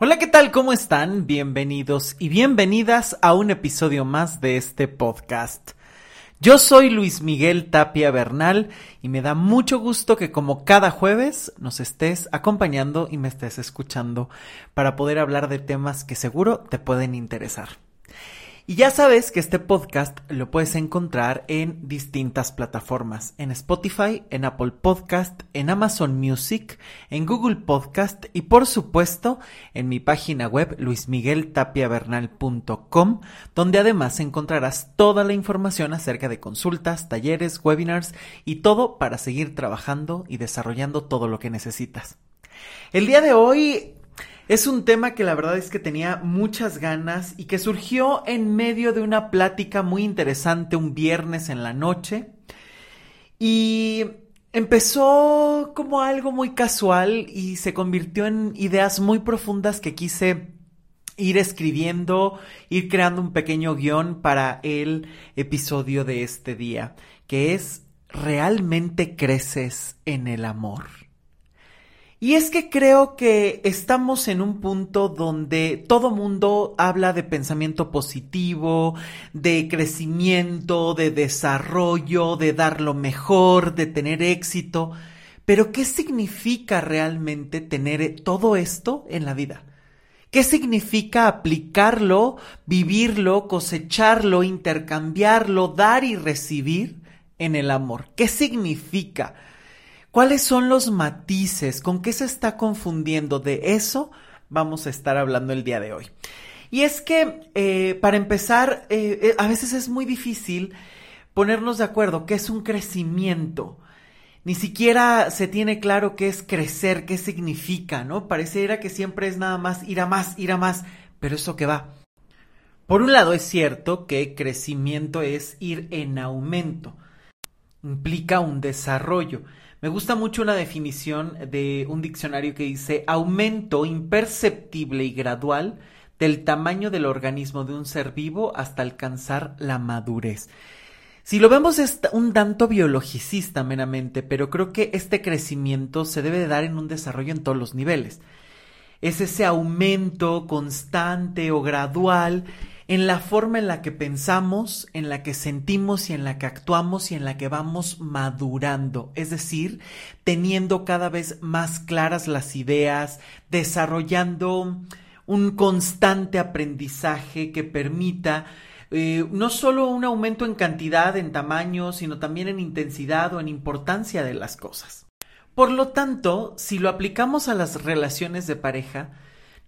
Hola, ¿qué tal? ¿Cómo están? Bienvenidos y bienvenidas a un episodio más de este podcast. Yo soy Luis Miguel Tapia Bernal y me da mucho gusto que como cada jueves nos estés acompañando y me estés escuchando para poder hablar de temas que seguro te pueden interesar. Y ya sabes que este podcast lo puedes encontrar en distintas plataformas, en Spotify, en Apple Podcast, en Amazon Music, en Google Podcast y por supuesto en mi página web luismigueltapiavernal.com, donde además encontrarás toda la información acerca de consultas, talleres, webinars y todo para seguir trabajando y desarrollando todo lo que necesitas. El día de hoy es un tema que la verdad es que tenía muchas ganas y que surgió en medio de una plática muy interesante un viernes en la noche. Y empezó como algo muy casual y se convirtió en ideas muy profundas que quise ir escribiendo, ir creando un pequeño guion para el episodio de este día, que es ¿realmente creces en el amor? Y es que creo que estamos en un punto donde todo mundo habla de pensamiento positivo, de crecimiento, de desarrollo, de dar lo mejor, de tener éxito. Pero ¿qué significa realmente tener todo esto en la vida? ¿Qué significa aplicarlo, vivirlo, cosecharlo, intercambiarlo, dar y recibir en el amor? ¿Qué significa? ¿Cuáles son los matices? ¿Con qué se está confundiendo? De eso vamos a estar hablando el día de hoy. Y es que, eh, para empezar, eh, eh, a veces es muy difícil ponernos de acuerdo qué es un crecimiento. Ni siquiera se tiene claro qué es crecer, qué significa, ¿no? Pareciera que siempre es nada más ir a más, ir a más, pero eso que va. Por un lado es cierto que crecimiento es ir en aumento, implica un desarrollo, me gusta mucho una definición de un diccionario que dice aumento imperceptible y gradual del tamaño del organismo de un ser vivo hasta alcanzar la madurez. Si lo vemos es un tanto biologicista meramente, pero creo que este crecimiento se debe de dar en un desarrollo en todos los niveles. Es ese aumento constante o gradual en la forma en la que pensamos, en la que sentimos y en la que actuamos y en la que vamos madurando, es decir, teniendo cada vez más claras las ideas, desarrollando un constante aprendizaje que permita eh, no solo un aumento en cantidad, en tamaño, sino también en intensidad o en importancia de las cosas. Por lo tanto, si lo aplicamos a las relaciones de pareja,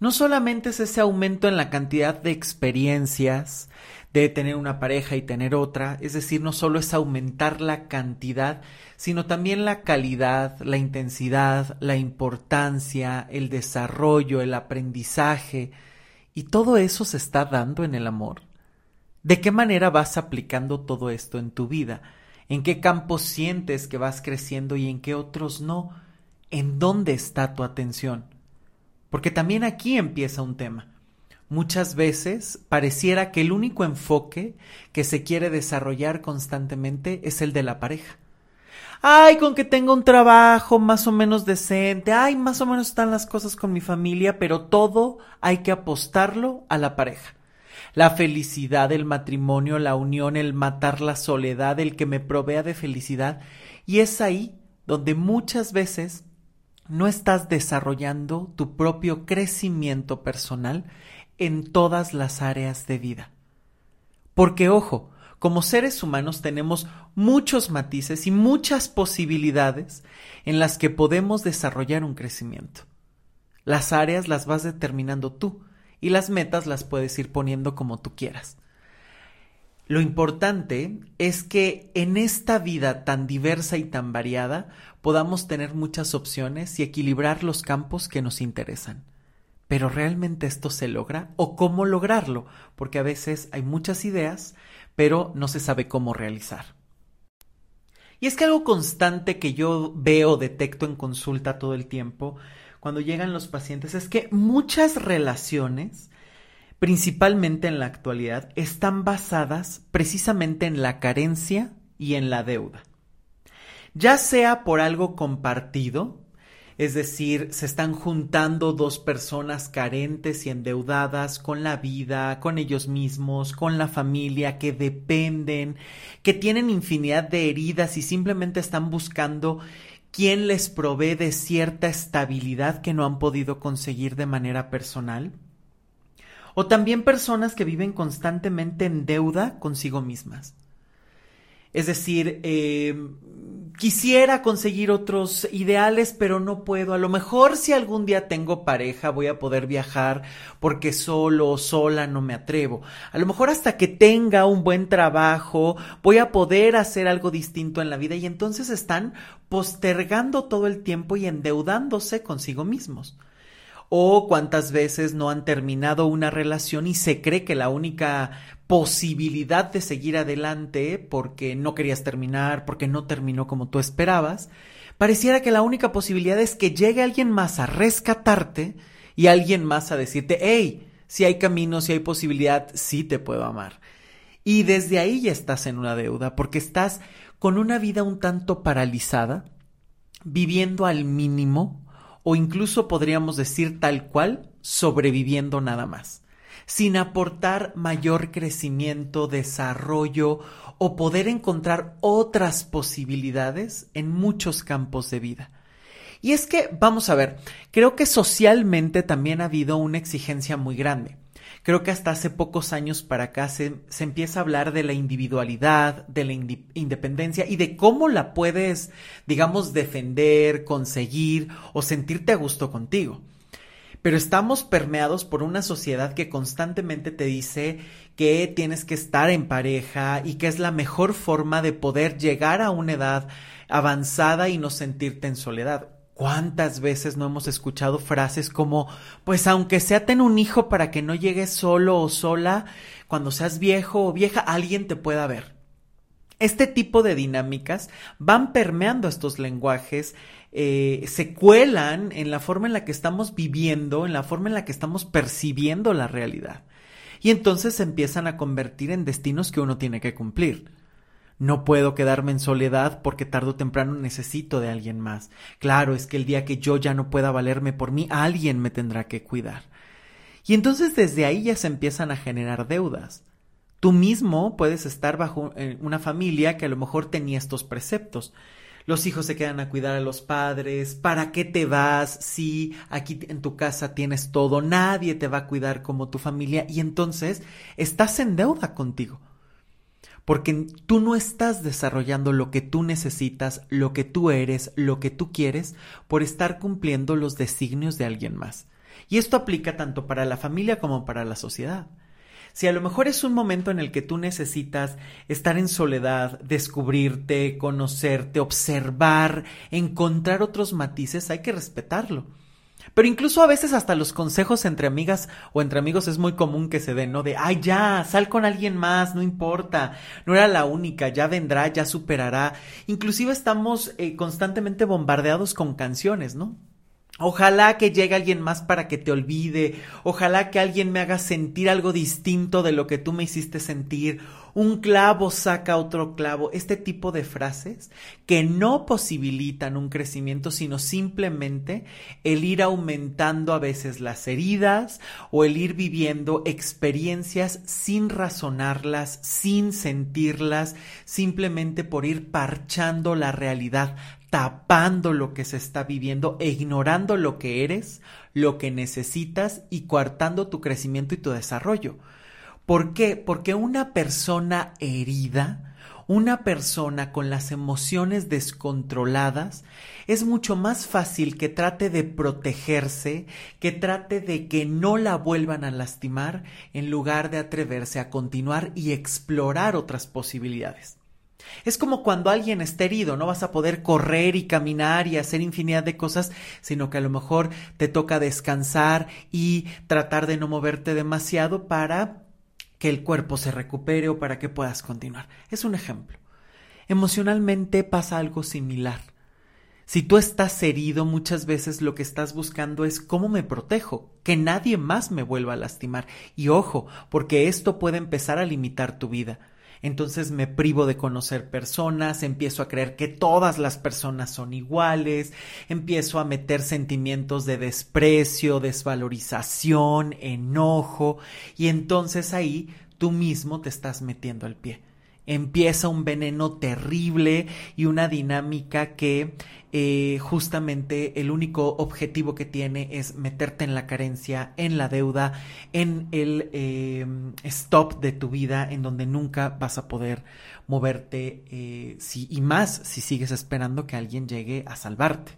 no solamente es ese aumento en la cantidad de experiencias de tener una pareja y tener otra, es decir, no solo es aumentar la cantidad, sino también la calidad, la intensidad, la importancia, el desarrollo, el aprendizaje, y todo eso se está dando en el amor. ¿De qué manera vas aplicando todo esto en tu vida? ¿En qué campos sientes que vas creciendo y en qué otros no? ¿En dónde está tu atención? Porque también aquí empieza un tema. Muchas veces pareciera que el único enfoque que se quiere desarrollar constantemente es el de la pareja. Ay, con que tenga un trabajo más o menos decente, ay, más o menos están las cosas con mi familia, pero todo hay que apostarlo a la pareja. La felicidad, el matrimonio, la unión, el matar la soledad, el que me provea de felicidad. Y es ahí donde muchas veces no estás desarrollando tu propio crecimiento personal en todas las áreas de vida. Porque, ojo, como seres humanos tenemos muchos matices y muchas posibilidades en las que podemos desarrollar un crecimiento. Las áreas las vas determinando tú y las metas las puedes ir poniendo como tú quieras. Lo importante es que en esta vida tan diversa y tan variada podamos tener muchas opciones y equilibrar los campos que nos interesan. Pero ¿realmente esto se logra? ¿O cómo lograrlo? Porque a veces hay muchas ideas, pero no se sabe cómo realizar. Y es que algo constante que yo veo, detecto en consulta todo el tiempo, cuando llegan los pacientes, es que muchas relaciones principalmente en la actualidad, están basadas precisamente en la carencia y en la deuda. Ya sea por algo compartido, es decir, se están juntando dos personas carentes y endeudadas con la vida, con ellos mismos, con la familia, que dependen, que tienen infinidad de heridas y simplemente están buscando quién les provee de cierta estabilidad que no han podido conseguir de manera personal. O también personas que viven constantemente en deuda consigo mismas. Es decir, eh, quisiera conseguir otros ideales, pero no puedo. A lo mejor si algún día tengo pareja voy a poder viajar porque solo o sola no me atrevo. A lo mejor hasta que tenga un buen trabajo voy a poder hacer algo distinto en la vida y entonces están postergando todo el tiempo y endeudándose consigo mismos o cuántas veces no han terminado una relación y se cree que la única posibilidad de seguir adelante porque no querías terminar, porque no terminó como tú esperabas, pareciera que la única posibilidad es que llegue alguien más a rescatarte y alguien más a decirte, hey, si hay camino, si hay posibilidad, sí te puedo amar. Y desde ahí ya estás en una deuda, porque estás con una vida un tanto paralizada, viviendo al mínimo, o incluso podríamos decir tal cual, sobreviviendo nada más, sin aportar mayor crecimiento, desarrollo o poder encontrar otras posibilidades en muchos campos de vida. Y es que, vamos a ver, creo que socialmente también ha habido una exigencia muy grande. Creo que hasta hace pocos años para acá se, empieza a hablar de la individualidad, de la independencia y de cómo la puedes, digamos, defender, conseguir o sentirte a gusto contigo. Pero estamos permeados por una sociedad que constantemente te dice que tienes que estar en pareja y que es la mejor forma de poder llegar a una edad avanzada y no sentirte en soledad. ¿Cuántas veces no hemos escuchado frases como, pues aunque sea ten un hijo para que no llegues solo o sola, cuando seas viejo o vieja, alguien te pueda ver? Este tipo de dinámicas van permeando estos lenguajes, eh, se cuelan en la forma en la que estamos viviendo, en la forma en la que estamos percibiendo la realidad. Y entonces se empiezan a convertir en destinos que uno tiene que cumplir. No puedo quedarme en soledad porque tarde o temprano necesito de alguien más. Claro, es que el día que yo ya no pueda valerme por mí, alguien me tendrá que cuidar. Y entonces desde ahí ya se empiezan a generar deudas. Tú mismo puedes estar bajo eh, una familia que a lo mejor tenía estos preceptos. Los hijos se quedan a cuidar a los padres. ¿Para qué te vas si aquí en tu casa tienes todo? Nadie te va a cuidar como tu familia y entonces estás en deuda contigo porque tú no estás desarrollando lo que tú necesitas, lo que tú eres, lo que tú quieres, por estar cumpliendo los designios de alguien más. Y esto aplica tanto para la familia como para la sociedad. Si a lo mejor es un momento en el que tú necesitas estar en soledad, descubrirte, conocerte, observar, encontrar otros matices, hay que respetarlo. Pero incluso a veces hasta los consejos entre amigas o entre amigos es muy común que se den, ¿no? De, ay, ya, sal con alguien más, no importa, no era la única, ya vendrá, ya superará. Inclusive estamos eh, constantemente bombardeados con canciones, ¿no? Ojalá que llegue alguien más para que te olvide. Ojalá que alguien me haga sentir algo distinto de lo que tú me hiciste sentir. Un clavo saca otro clavo. Este tipo de frases que no posibilitan un crecimiento, sino simplemente el ir aumentando a veces las heridas o el ir viviendo experiencias sin razonarlas, sin sentirlas, simplemente por ir parchando la realidad tapando lo que se está viviendo e ignorando lo que eres, lo que necesitas y coartando tu crecimiento y tu desarrollo. ¿Por qué? Porque una persona herida, una persona con las emociones descontroladas, es mucho más fácil que trate de protegerse, que trate de que no la vuelvan a lastimar, en lugar de atreverse a continuar y explorar otras posibilidades. Es como cuando alguien está herido, no vas a poder correr y caminar y hacer infinidad de cosas, sino que a lo mejor te toca descansar y tratar de no moverte demasiado para que el cuerpo se recupere o para que puedas continuar. Es un ejemplo. Emocionalmente pasa algo similar. Si tú estás herido, muchas veces lo que estás buscando es cómo me protejo, que nadie más me vuelva a lastimar. Y ojo, porque esto puede empezar a limitar tu vida entonces me privo de conocer personas, empiezo a creer que todas las personas son iguales, empiezo a meter sentimientos de desprecio, desvalorización, enojo, y entonces ahí tú mismo te estás metiendo al pie empieza un veneno terrible y una dinámica que eh, justamente el único objetivo que tiene es meterte en la carencia, en la deuda, en el em, stop de tu vida, en donde nunca vas a poder moverte eh, si, y más si sigues esperando que alguien llegue a salvarte.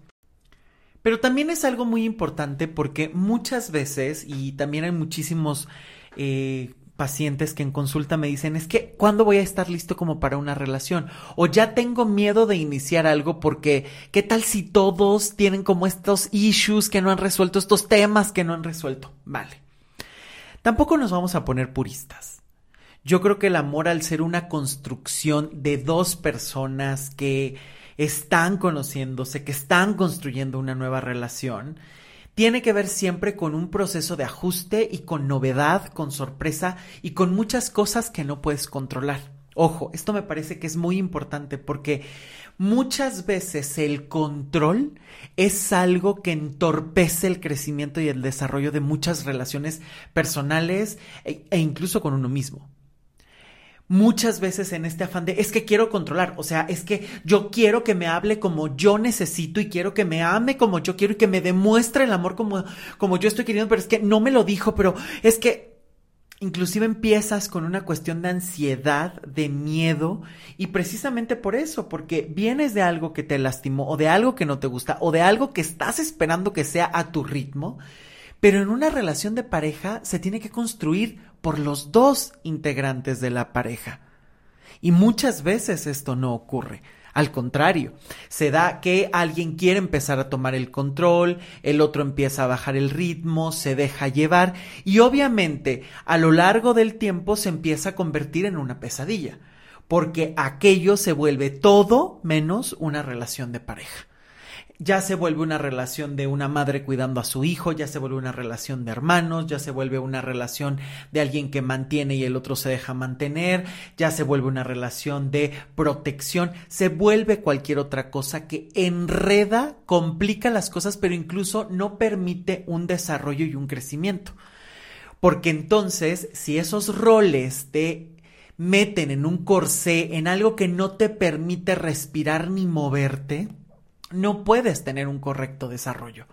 Pero también es algo muy importante porque muchas veces, y también hay muchísimos eh, pacientes que en consulta me dicen es que ¿cuándo voy a estar listo como para una relación? O ya tengo miedo de iniciar algo porque ¿qué tal si todos tienen como estos issues que no han resuelto, estos temas que no han resuelto? Vale. Tampoco nos vamos a poner puristas. Yo creo que el amor al ser una construcción de dos personas que están conociéndose, que están construyendo una nueva relación, tiene que ver siempre con un proceso de ajuste y con novedad, con sorpresa y con muchas cosas que no puedes controlar. Ojo, esto me parece que es muy importante porque muchas veces el control es algo que entorpece el crecimiento y el desarrollo de muchas relaciones personales e, e incluso con uno mismo muchas veces en este afán de es que quiero controlar, o sea, es que yo quiero que me hable como yo necesito y quiero que me ame como yo quiero y que me demuestre el amor como, como yo estoy queriendo, pero es que no me lo dijo, pero es que inclusive empiezas con una cuestión de ansiedad, de miedo y precisamente por eso, porque vienes de algo que te lastimó o de algo que no te gusta o de algo que estás esperando que sea a tu ritmo, pero en una relación de pareja se tiene que construir por los dos integrantes de la pareja. Y muchas veces esto no ocurre. Al contrario, se da que alguien quiere empezar a tomar el control, el otro empieza a bajar el ritmo, se deja llevar y obviamente a lo largo del tiempo se empieza a convertir en una pesadilla, porque aquello se vuelve todo menos una relación de pareja ya se vuelve una relación de una madre cuidando a su hijo, ya se vuelve una relación de hermanos, ya se vuelve una relación de alguien que mantiene y el otro se deja mantener, ya se vuelve una relación de protección, se vuelve cualquier otra cosa que enreda, complica las cosas, pero incluso no permite un desarrollo y un crecimiento. Porque entonces, si esos roles te meten en un corsé, en algo que no te permite respirar ni moverte, no puedes tener un correcto desarrollo.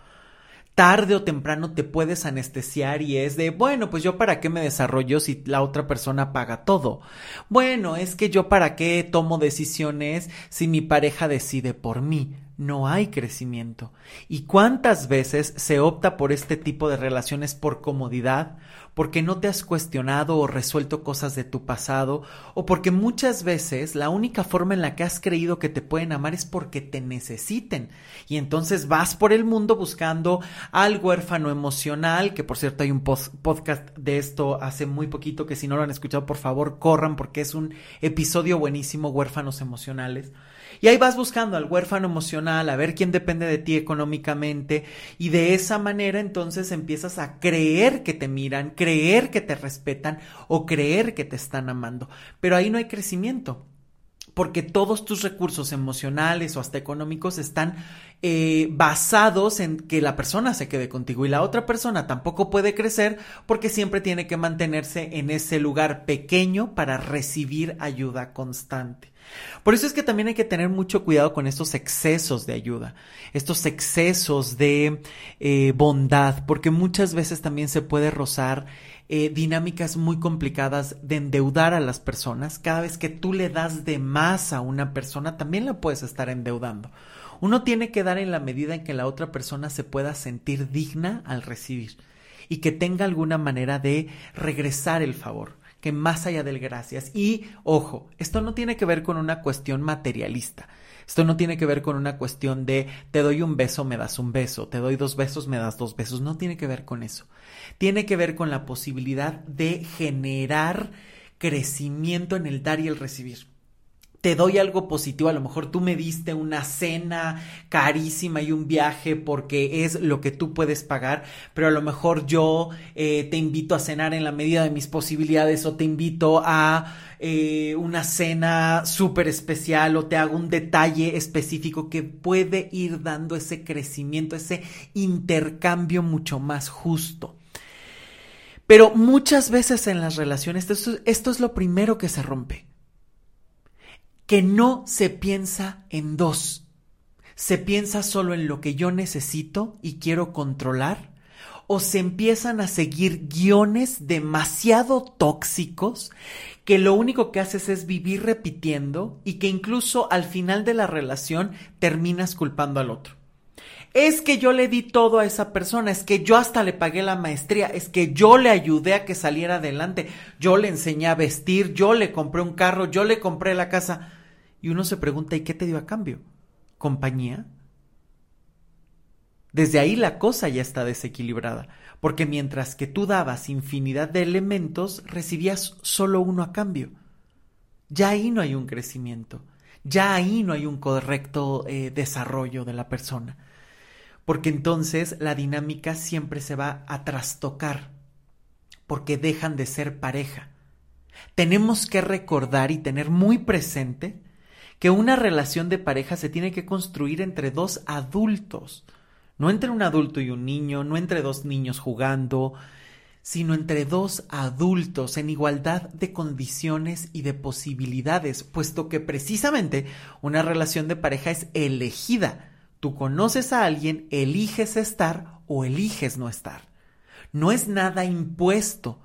Tarde o temprano te puedes anestesiar y es de, bueno, pues yo para qué me desarrollo si la otra persona paga todo. Bueno, es que yo para qué tomo decisiones si mi pareja decide por mí no hay crecimiento. ¿Y cuántas veces se opta por este tipo de relaciones por comodidad, porque no te has cuestionado o resuelto cosas de tu pasado, o porque muchas veces la única forma en la que has creído que te pueden amar es porque te necesiten? Y entonces vas por el mundo buscando al huérfano emocional, que por cierto hay un podcast de esto hace muy poquito, que si no lo han escuchado, por favor, corran porque es un episodio buenísimo, huérfanos emocionales y ahí vas buscando al huérfano emocional, a ver quién depende de ti económicamente y de esa manera entonces empiezas a creer que te miran, creer que te respetan o creer que te están amando. Pero ahí no hay crecimiento porque todos tus recursos emocionales o hasta económicos están eh, basados en que la persona se quede contigo y la otra persona tampoco puede crecer porque siempre tiene que mantenerse en ese lugar pequeño para recibir ayuda constante. Por eso es que también hay que tener mucho cuidado con estos excesos de ayuda, estos excesos de eh, bondad, porque muchas veces también se puede rozar eh, dinámicas muy complicadas de endeudar a las personas. Cada vez que tú le das de más a una persona, también la puedes estar endeudando. Uno tiene que dar en la medida en que la otra persona se pueda sentir digna al recibir y que tenga alguna manera de regresar el favor que más allá del gracias. Y ojo, esto no tiene que ver con una cuestión materialista. Esto no tiene que ver con una cuestión de te doy un beso, me das un beso, te doy dos besos, me das dos besos. No tiene que ver con eso. Tiene que ver con la posibilidad de generar crecimiento en el dar y el recibir. Te doy algo positivo, a lo mejor tú me diste una cena carísima y un viaje porque es lo que tú puedes pagar, pero a lo mejor yo eh, te invito a cenar en la medida de mis posibilidades o te invito a eh, una cena súper especial o te hago un detalle específico que puede ir dando ese crecimiento, ese intercambio mucho más justo. Pero muchas veces en las relaciones esto, esto es lo primero que se rompe que no se piensa en dos. Se piensa solo en lo que yo necesito y quiero controlar. O se empiezan a seguir guiones demasiado tóxicos que lo único que haces es vivir repitiendo y que incluso al final de la relación terminas culpando al otro. Es que yo le di todo a esa persona, es que yo hasta le pagué la maestría, es que yo le ayudé a que saliera adelante, yo le enseñé a vestir, yo le compré un carro, yo le compré la casa. Y uno se pregunta, ¿y qué te dio a cambio? ¿Compañía? Desde ahí la cosa ya está desequilibrada, porque mientras que tú dabas infinidad de elementos, recibías solo uno a cambio. Ya ahí no hay un crecimiento, ya ahí no hay un correcto eh, desarrollo de la persona, porque entonces la dinámica siempre se va a trastocar, porque dejan de ser pareja. Tenemos que recordar y tener muy presente que una relación de pareja se tiene que construir entre dos adultos, no entre un adulto y un niño, no entre dos niños jugando, sino entre dos adultos en igualdad de condiciones y de posibilidades, puesto que precisamente una relación de pareja es elegida. Tú conoces a alguien, eliges estar o eliges no estar. No es nada impuesto,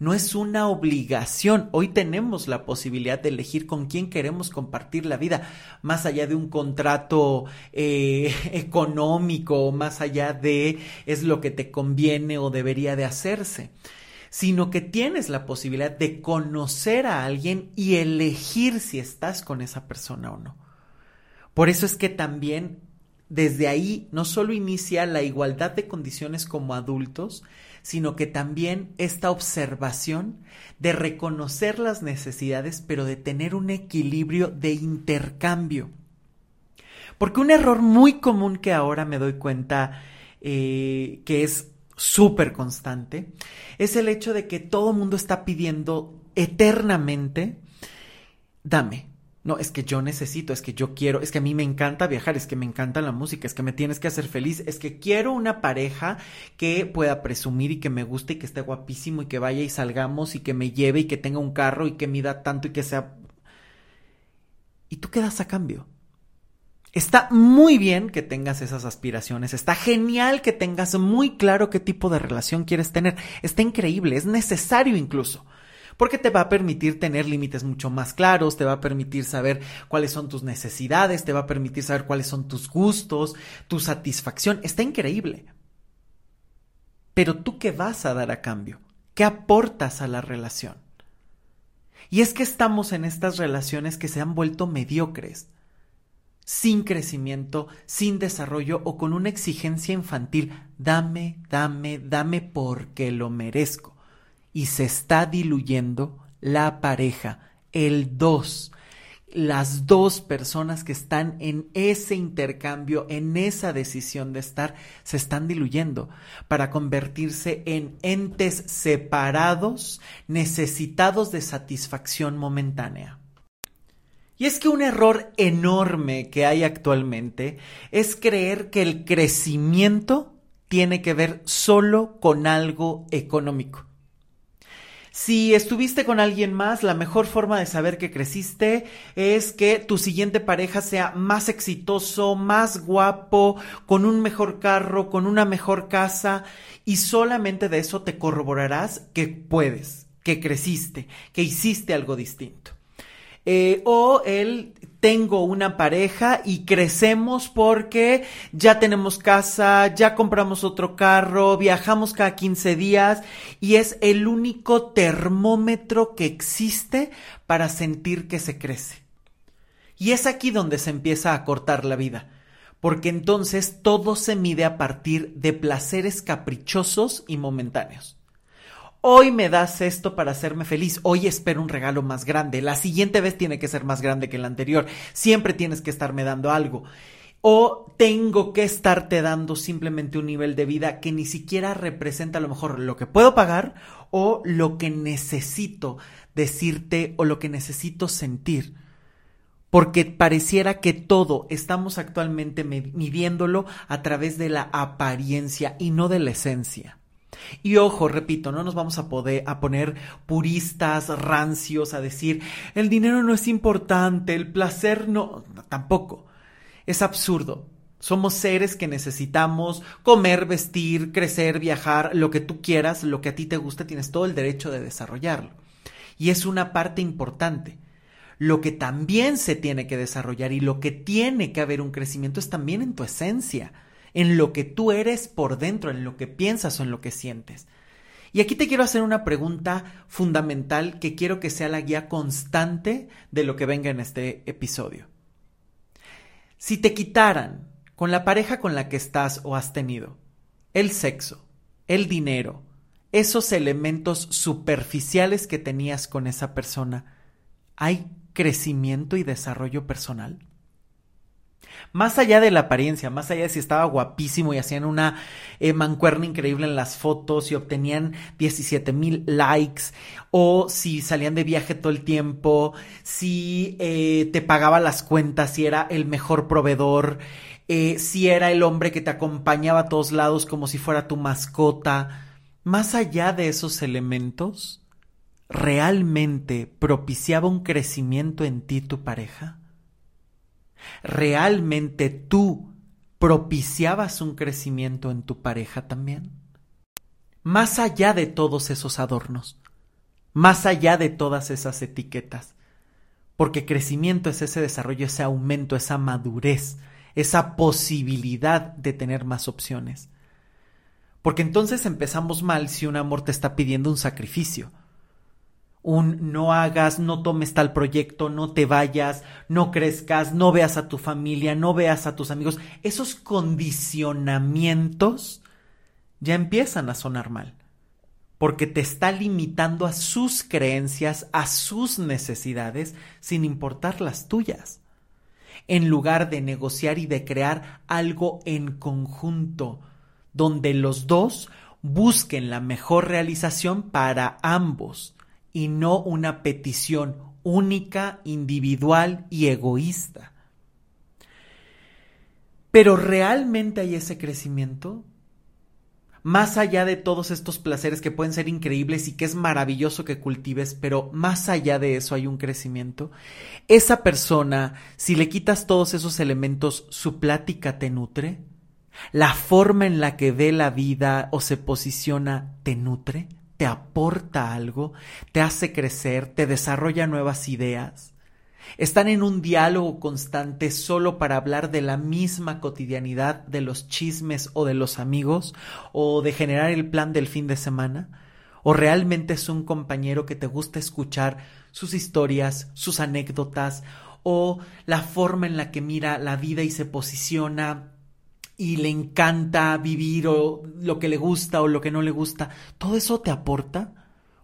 no es una obligación. Hoy tenemos la posibilidad de elegir con quién queremos compartir la vida, más allá de un contrato eh, económico, más allá de es lo que te conviene o debería de hacerse sino que tienes la posibilidad de conocer a alguien y elegir si estás con esa persona o no. Por eso es que también desde ahí no solo inicia la igualdad de condiciones como adultos, sino que también esta observación de reconocer las necesidades, pero de tener un equilibrio de intercambio. Porque un error muy común que ahora me doy cuenta eh, que es súper constante es el hecho de que todo mundo está pidiendo eternamente, dame, no, es que yo necesito, es que yo quiero, es que a mí me encanta viajar, es que me encanta la música, es que me tienes que hacer feliz, es que quiero una pareja que pueda presumir y que me guste y que esté guapísimo y que vaya y salgamos y que me lleve y que tenga un carro y que mida tanto y que sea... ¿Y tú qué das a cambio? Está muy bien que tengas esas aspiraciones, está genial que tengas muy claro qué tipo de relación quieres tener, está increíble, es necesario incluso porque te va a permitir tener límites mucho más claros, te va a permitir saber cuáles son tus necesidades, te va a permitir saber cuáles son tus gustos, tu satisfacción. Está increíble. Pero tú qué vas a dar a cambio? ¿Qué aportas a la relación? Y es que estamos en estas relaciones que se han vuelto mediocres, sin crecimiento, sin desarrollo o con una exigencia infantil. Dame, dame, dame porque lo merezco y se está diluyendo la pareja, el dos, las dos personas que están en ese intercambio, en esa decisión de estar, se están diluyendo para convertirse en entes separados, necesitados de satisfacción momentánea. Y es que un error enorme que hay actualmente es creer que el crecimiento tiene que ver solo con algo económico. Si estuviste con alguien más, la mejor forma de saber que creciste es que tu siguiente pareja sea más exitoso, más guapo, con un mejor carro, con una mejor casa y solamente de eso te corroborarás que puedes, que creciste, que hiciste algo distinto. Eh, o el tengo una pareja y crecemos porque ya tenemos casa, ya compramos otro carro, viajamos cada 15 días y es el único termómetro que existe para sentir que se crece. Y es aquí donde se empieza a cortar la vida, porque entonces todo se mide a partir de placeres caprichosos y momentáneos. Hoy me das esto para hacerme feliz. Hoy espero un regalo más grande. La siguiente vez tiene que ser más grande que la anterior. Siempre tienes que estarme dando algo. O tengo que estarte dando simplemente un nivel de vida que ni siquiera representa a lo mejor lo que puedo pagar o lo que necesito decirte o lo que necesito sentir. Porque pareciera que todo estamos actualmente midiéndolo a través de la apariencia y no de la esencia. Y ojo, repito, no nos vamos a poder a poner puristas, rancios, a decir el dinero no es importante, el placer no, tampoco. Es absurdo. Somos seres que necesitamos comer, vestir, crecer, viajar, lo que tú quieras, lo que a ti te guste, tienes todo el derecho de desarrollarlo. Y es una parte importante. Lo que también se tiene que desarrollar y lo que tiene que haber un crecimiento es también en tu esencia en lo que tú eres por dentro, en lo que piensas o en lo que sientes. Y aquí te quiero hacer una pregunta fundamental que quiero que sea la guía constante de lo que venga en este episodio. Si te quitaran con la pareja con la que estás o has tenido el sexo, el dinero, esos elementos superficiales que tenías con esa persona, ¿hay crecimiento y desarrollo personal? Más allá de la apariencia, más allá de si estaba guapísimo y hacían una eh, mancuerna increíble en las fotos y obtenían 17 mil likes, o si salían de viaje todo el tiempo, si eh, te pagaba las cuentas, si era el mejor proveedor, eh, si era el hombre que te acompañaba a todos lados como si fuera tu mascota. Más allá de esos elementos, ¿realmente propiciaba un crecimiento en ti tu pareja? ¿Realmente tú propiciabas un crecimiento en tu pareja también? Más allá de todos esos adornos, más allá de todas esas etiquetas, porque crecimiento es ese desarrollo, ese aumento, esa madurez, esa posibilidad de tener más opciones. Porque entonces empezamos mal si un amor te está pidiendo un sacrificio un no hagas, no tomes tal proyecto, no te vayas, no crezcas, no veas a tu familia, no veas a tus amigos, esos condicionamientos ya empiezan a sonar mal, porque te está limitando a sus creencias, a sus necesidades, sin importar las tuyas, en lugar de negociar y de crear algo en conjunto, donde los dos busquen la mejor realización para ambos y no una petición única, individual y egoísta. Pero ¿realmente hay ese crecimiento? Más allá de todos estos placeres que pueden ser increíbles y que es maravilloso que cultives, pero más allá de eso hay un crecimiento. Esa persona, si le quitas todos esos elementos, su plática te nutre. La forma en la que ve la vida o se posiciona te nutre te aporta algo, te hace crecer, te desarrolla nuevas ideas. Están en un diálogo constante solo para hablar de la misma cotidianidad de los chismes o de los amigos o de generar el plan del fin de semana. ¿O realmente es un compañero que te gusta escuchar sus historias, sus anécdotas o la forma en la que mira la vida y se posiciona y le encanta vivir o lo que le gusta o lo que no le gusta, ¿todo eso te aporta?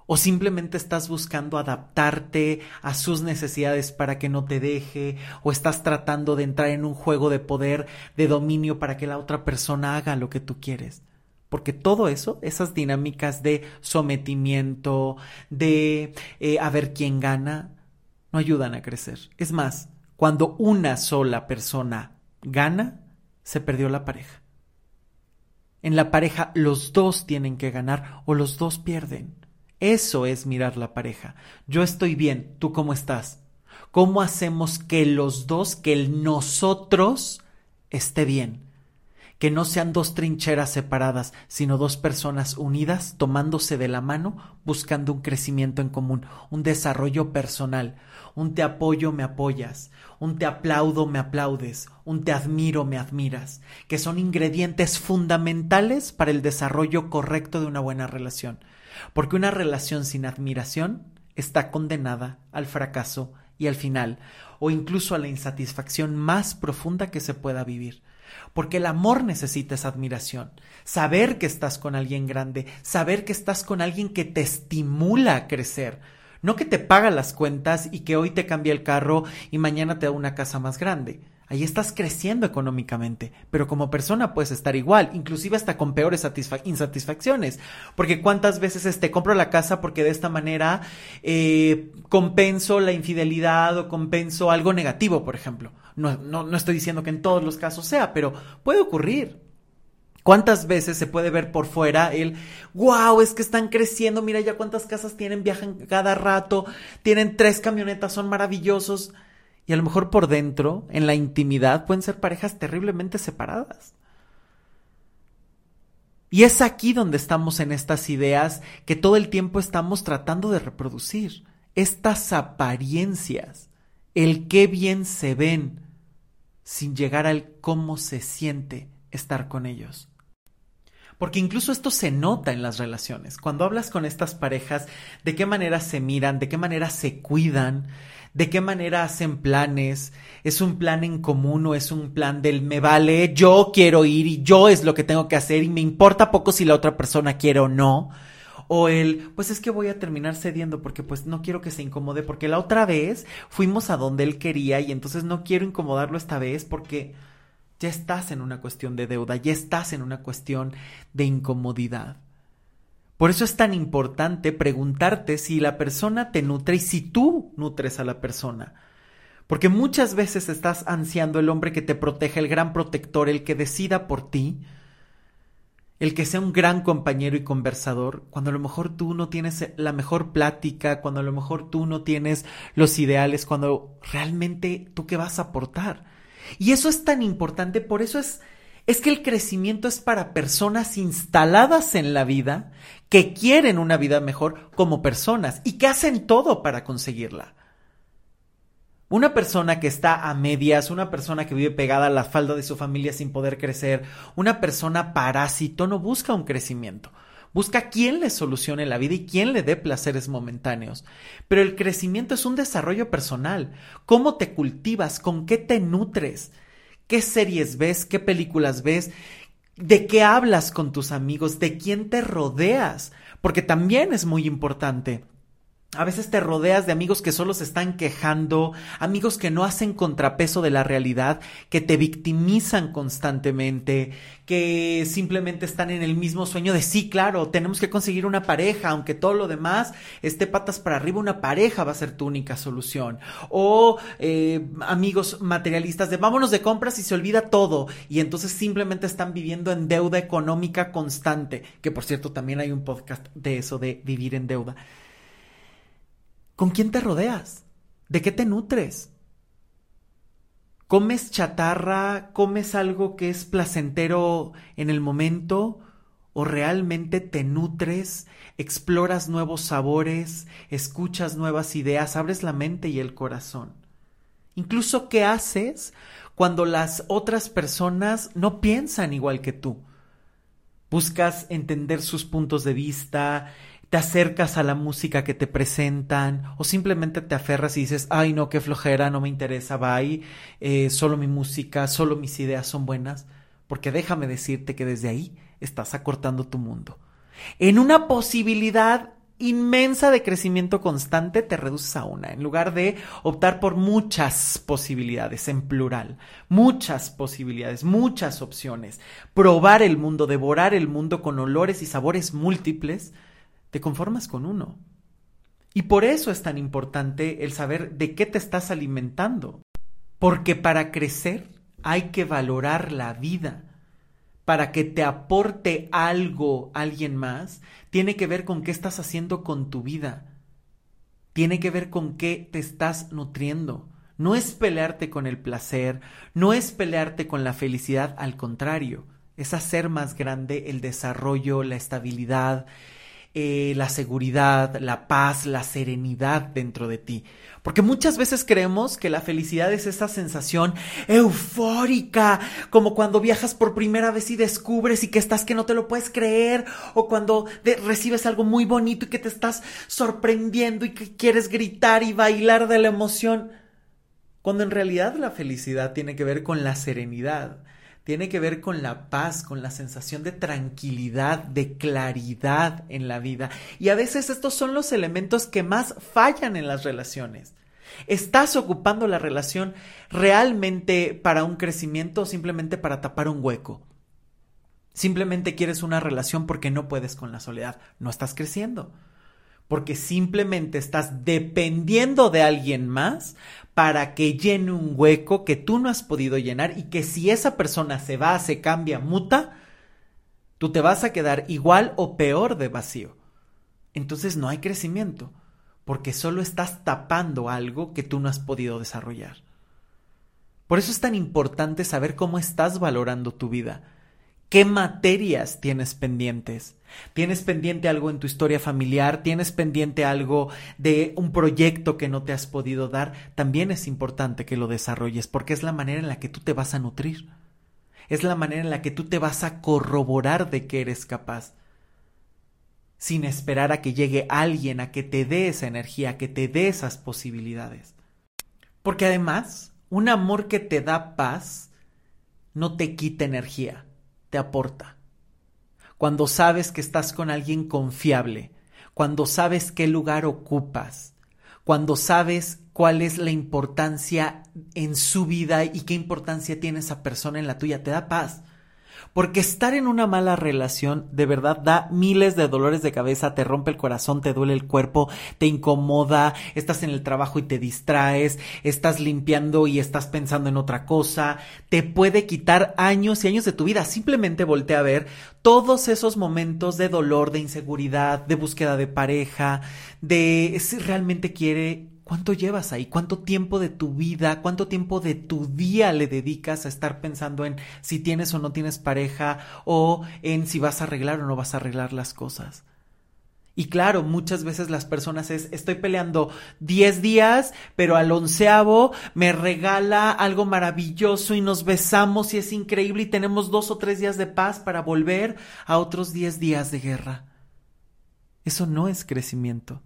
¿O simplemente estás buscando adaptarte a sus necesidades para que no te deje? ¿O estás tratando de entrar en un juego de poder, de dominio para que la otra persona haga lo que tú quieres? Porque todo eso, esas dinámicas de sometimiento, de eh, a ver quién gana, no ayudan a crecer. Es más, cuando una sola persona gana, se perdió la pareja. En la pareja los dos tienen que ganar o los dos pierden. Eso es mirar la pareja. Yo estoy bien, ¿tú cómo estás? ¿Cómo hacemos que los dos, que el nosotros esté bien? Que no sean dos trincheras separadas, sino dos personas unidas, tomándose de la mano, buscando un crecimiento en común, un desarrollo personal, un te apoyo, me apoyas, un te aplaudo, me aplaudes, un te admiro, me admiras, que son ingredientes fundamentales para el desarrollo correcto de una buena relación. Porque una relación sin admiración está condenada al fracaso y al final, o incluso a la insatisfacción más profunda que se pueda vivir. Porque el amor necesita esa admiración. Saber que estás con alguien grande, saber que estás con alguien que te estimula a crecer. No que te paga las cuentas y que hoy te cambia el carro y mañana te da una casa más grande. Ahí estás creciendo económicamente, pero como persona puedes estar igual, inclusive hasta con peores insatisfacciones. Porque cuántas veces te este, compro la casa porque de esta manera eh, compenso la infidelidad o compenso algo negativo, por ejemplo. No, no, no estoy diciendo que en todos los casos sea, pero puede ocurrir. ¿Cuántas veces se puede ver por fuera el, wow, es que están creciendo, mira ya cuántas casas tienen, viajan cada rato, tienen tres camionetas, son maravillosos? Y a lo mejor por dentro, en la intimidad, pueden ser parejas terriblemente separadas. Y es aquí donde estamos en estas ideas que todo el tiempo estamos tratando de reproducir. Estas apariencias, el qué bien se ven, sin llegar al cómo se siente estar con ellos. Porque incluso esto se nota en las relaciones. Cuando hablas con estas parejas, de qué manera se miran, de qué manera se cuidan, de qué manera hacen planes, es un plan en común o es un plan del me vale, yo quiero ir y yo es lo que tengo que hacer y me importa poco si la otra persona quiere o no. O el, pues es que voy a terminar cediendo porque pues no quiero que se incomode porque la otra vez fuimos a donde él quería y entonces no quiero incomodarlo esta vez porque ya estás en una cuestión de deuda, ya estás en una cuestión de incomodidad. Por eso es tan importante preguntarte si la persona te nutre y si tú nutres a la persona. Porque muchas veces estás ansiando el hombre que te proteja, el gran protector, el que decida por ti, el que sea un gran compañero y conversador, cuando a lo mejor tú no tienes la mejor plática, cuando a lo mejor tú no tienes los ideales, cuando realmente tú qué vas a aportar. Y eso es tan importante, por eso es es que el crecimiento es para personas instaladas en la vida que quieren una vida mejor como personas y que hacen todo para conseguirla. Una persona que está a medias, una persona que vive pegada a la falda de su familia sin poder crecer, una persona parásito no busca un crecimiento. Busca quien le solucione la vida y quien le dé placeres momentáneos. Pero el crecimiento es un desarrollo personal. ¿Cómo te cultivas? ¿Con qué te nutres? ¿Qué series ves? ¿Qué películas ves? ¿De qué hablas con tus amigos? ¿De quién te rodeas? Porque también es muy importante. A veces te rodeas de amigos que solo se están quejando, amigos que no hacen contrapeso de la realidad, que te victimizan constantemente, que simplemente están en el mismo sueño de sí, claro, tenemos que conseguir una pareja, aunque todo lo demás esté patas para arriba, una pareja va a ser tu única solución. O eh, amigos materialistas de vámonos de compras y se olvida todo, y entonces simplemente están viviendo en deuda económica constante, que por cierto también hay un podcast de eso, de vivir en deuda. ¿Con quién te rodeas? ¿De qué te nutres? ¿Comes chatarra? ¿Comes algo que es placentero en el momento? ¿O realmente te nutres, exploras nuevos sabores, escuchas nuevas ideas, abres la mente y el corazón? Incluso qué haces cuando las otras personas no piensan igual que tú. Buscas entender sus puntos de vista, te acercas a la música que te presentan o simplemente te aferras y dices, ay no, qué flojera, no me interesa, bye, eh, solo mi música, solo mis ideas son buenas, porque déjame decirte que desde ahí estás acortando tu mundo. En una posibilidad inmensa de crecimiento constante te reduces a una, en lugar de optar por muchas posibilidades, en plural, muchas posibilidades, muchas opciones, probar el mundo, devorar el mundo con olores y sabores múltiples, te conformas con uno. Y por eso es tan importante el saber de qué te estás alimentando. Porque para crecer hay que valorar la vida. Para que te aporte algo alguien más, tiene que ver con qué estás haciendo con tu vida. Tiene que ver con qué te estás nutriendo. No es pelearte con el placer, no es pelearte con la felicidad, al contrario, es hacer más grande el desarrollo, la estabilidad, eh, la seguridad, la paz, la serenidad dentro de ti. Porque muchas veces creemos que la felicidad es esa sensación eufórica, como cuando viajas por primera vez y descubres y que estás que no te lo puedes creer, o cuando recibes algo muy bonito y que te estás sorprendiendo y que quieres gritar y bailar de la emoción. Cuando en realidad la felicidad tiene que ver con la serenidad, tiene que ver con la paz, con la sensación de tranquilidad, de claridad en la vida. Y a veces estos son los elementos que más fallan en las relaciones. ¿Estás ocupando la relación realmente para un crecimiento o simplemente para tapar un hueco? Simplemente quieres una relación porque no puedes con la soledad. No estás creciendo porque simplemente estás dependiendo de alguien más para que llene un hueco que tú no has podido llenar y que si esa persona se va, se cambia, muta, tú te vas a quedar igual o peor de vacío. Entonces no hay crecimiento, porque solo estás tapando algo que tú no has podido desarrollar. Por eso es tan importante saber cómo estás valorando tu vida ¿Qué materias tienes pendientes? ¿Tienes pendiente algo en tu historia familiar? ¿Tienes pendiente algo de un proyecto que no te has podido dar? También es importante que lo desarrolles porque es la manera en la que tú te vas a nutrir. Es la manera en la que tú te vas a corroborar de que eres capaz. Sin esperar a que llegue alguien a que te dé esa energía, a que te dé esas posibilidades. Porque además, un amor que te da paz no te quita energía te aporta. Cuando sabes que estás con alguien confiable, cuando sabes qué lugar ocupas, cuando sabes cuál es la importancia en su vida y qué importancia tiene esa persona en la tuya, te da paz. Porque estar en una mala relación de verdad da miles de dolores de cabeza, te rompe el corazón, te duele el cuerpo, te incomoda, estás en el trabajo y te distraes, estás limpiando y estás pensando en otra cosa, te puede quitar años y años de tu vida. Simplemente voltea a ver todos esos momentos de dolor, de inseguridad, de búsqueda de pareja, de si realmente quiere ¿Cuánto llevas ahí? ¿Cuánto tiempo de tu vida, cuánto tiempo de tu día le dedicas a estar pensando en si tienes o no tienes pareja o en si vas a arreglar o no vas a arreglar las cosas? Y claro, muchas veces las personas es, estoy peleando 10 días, pero al onceavo me regala algo maravilloso y nos besamos y es increíble y tenemos dos o tres días de paz para volver a otros 10 días de guerra. Eso no es crecimiento.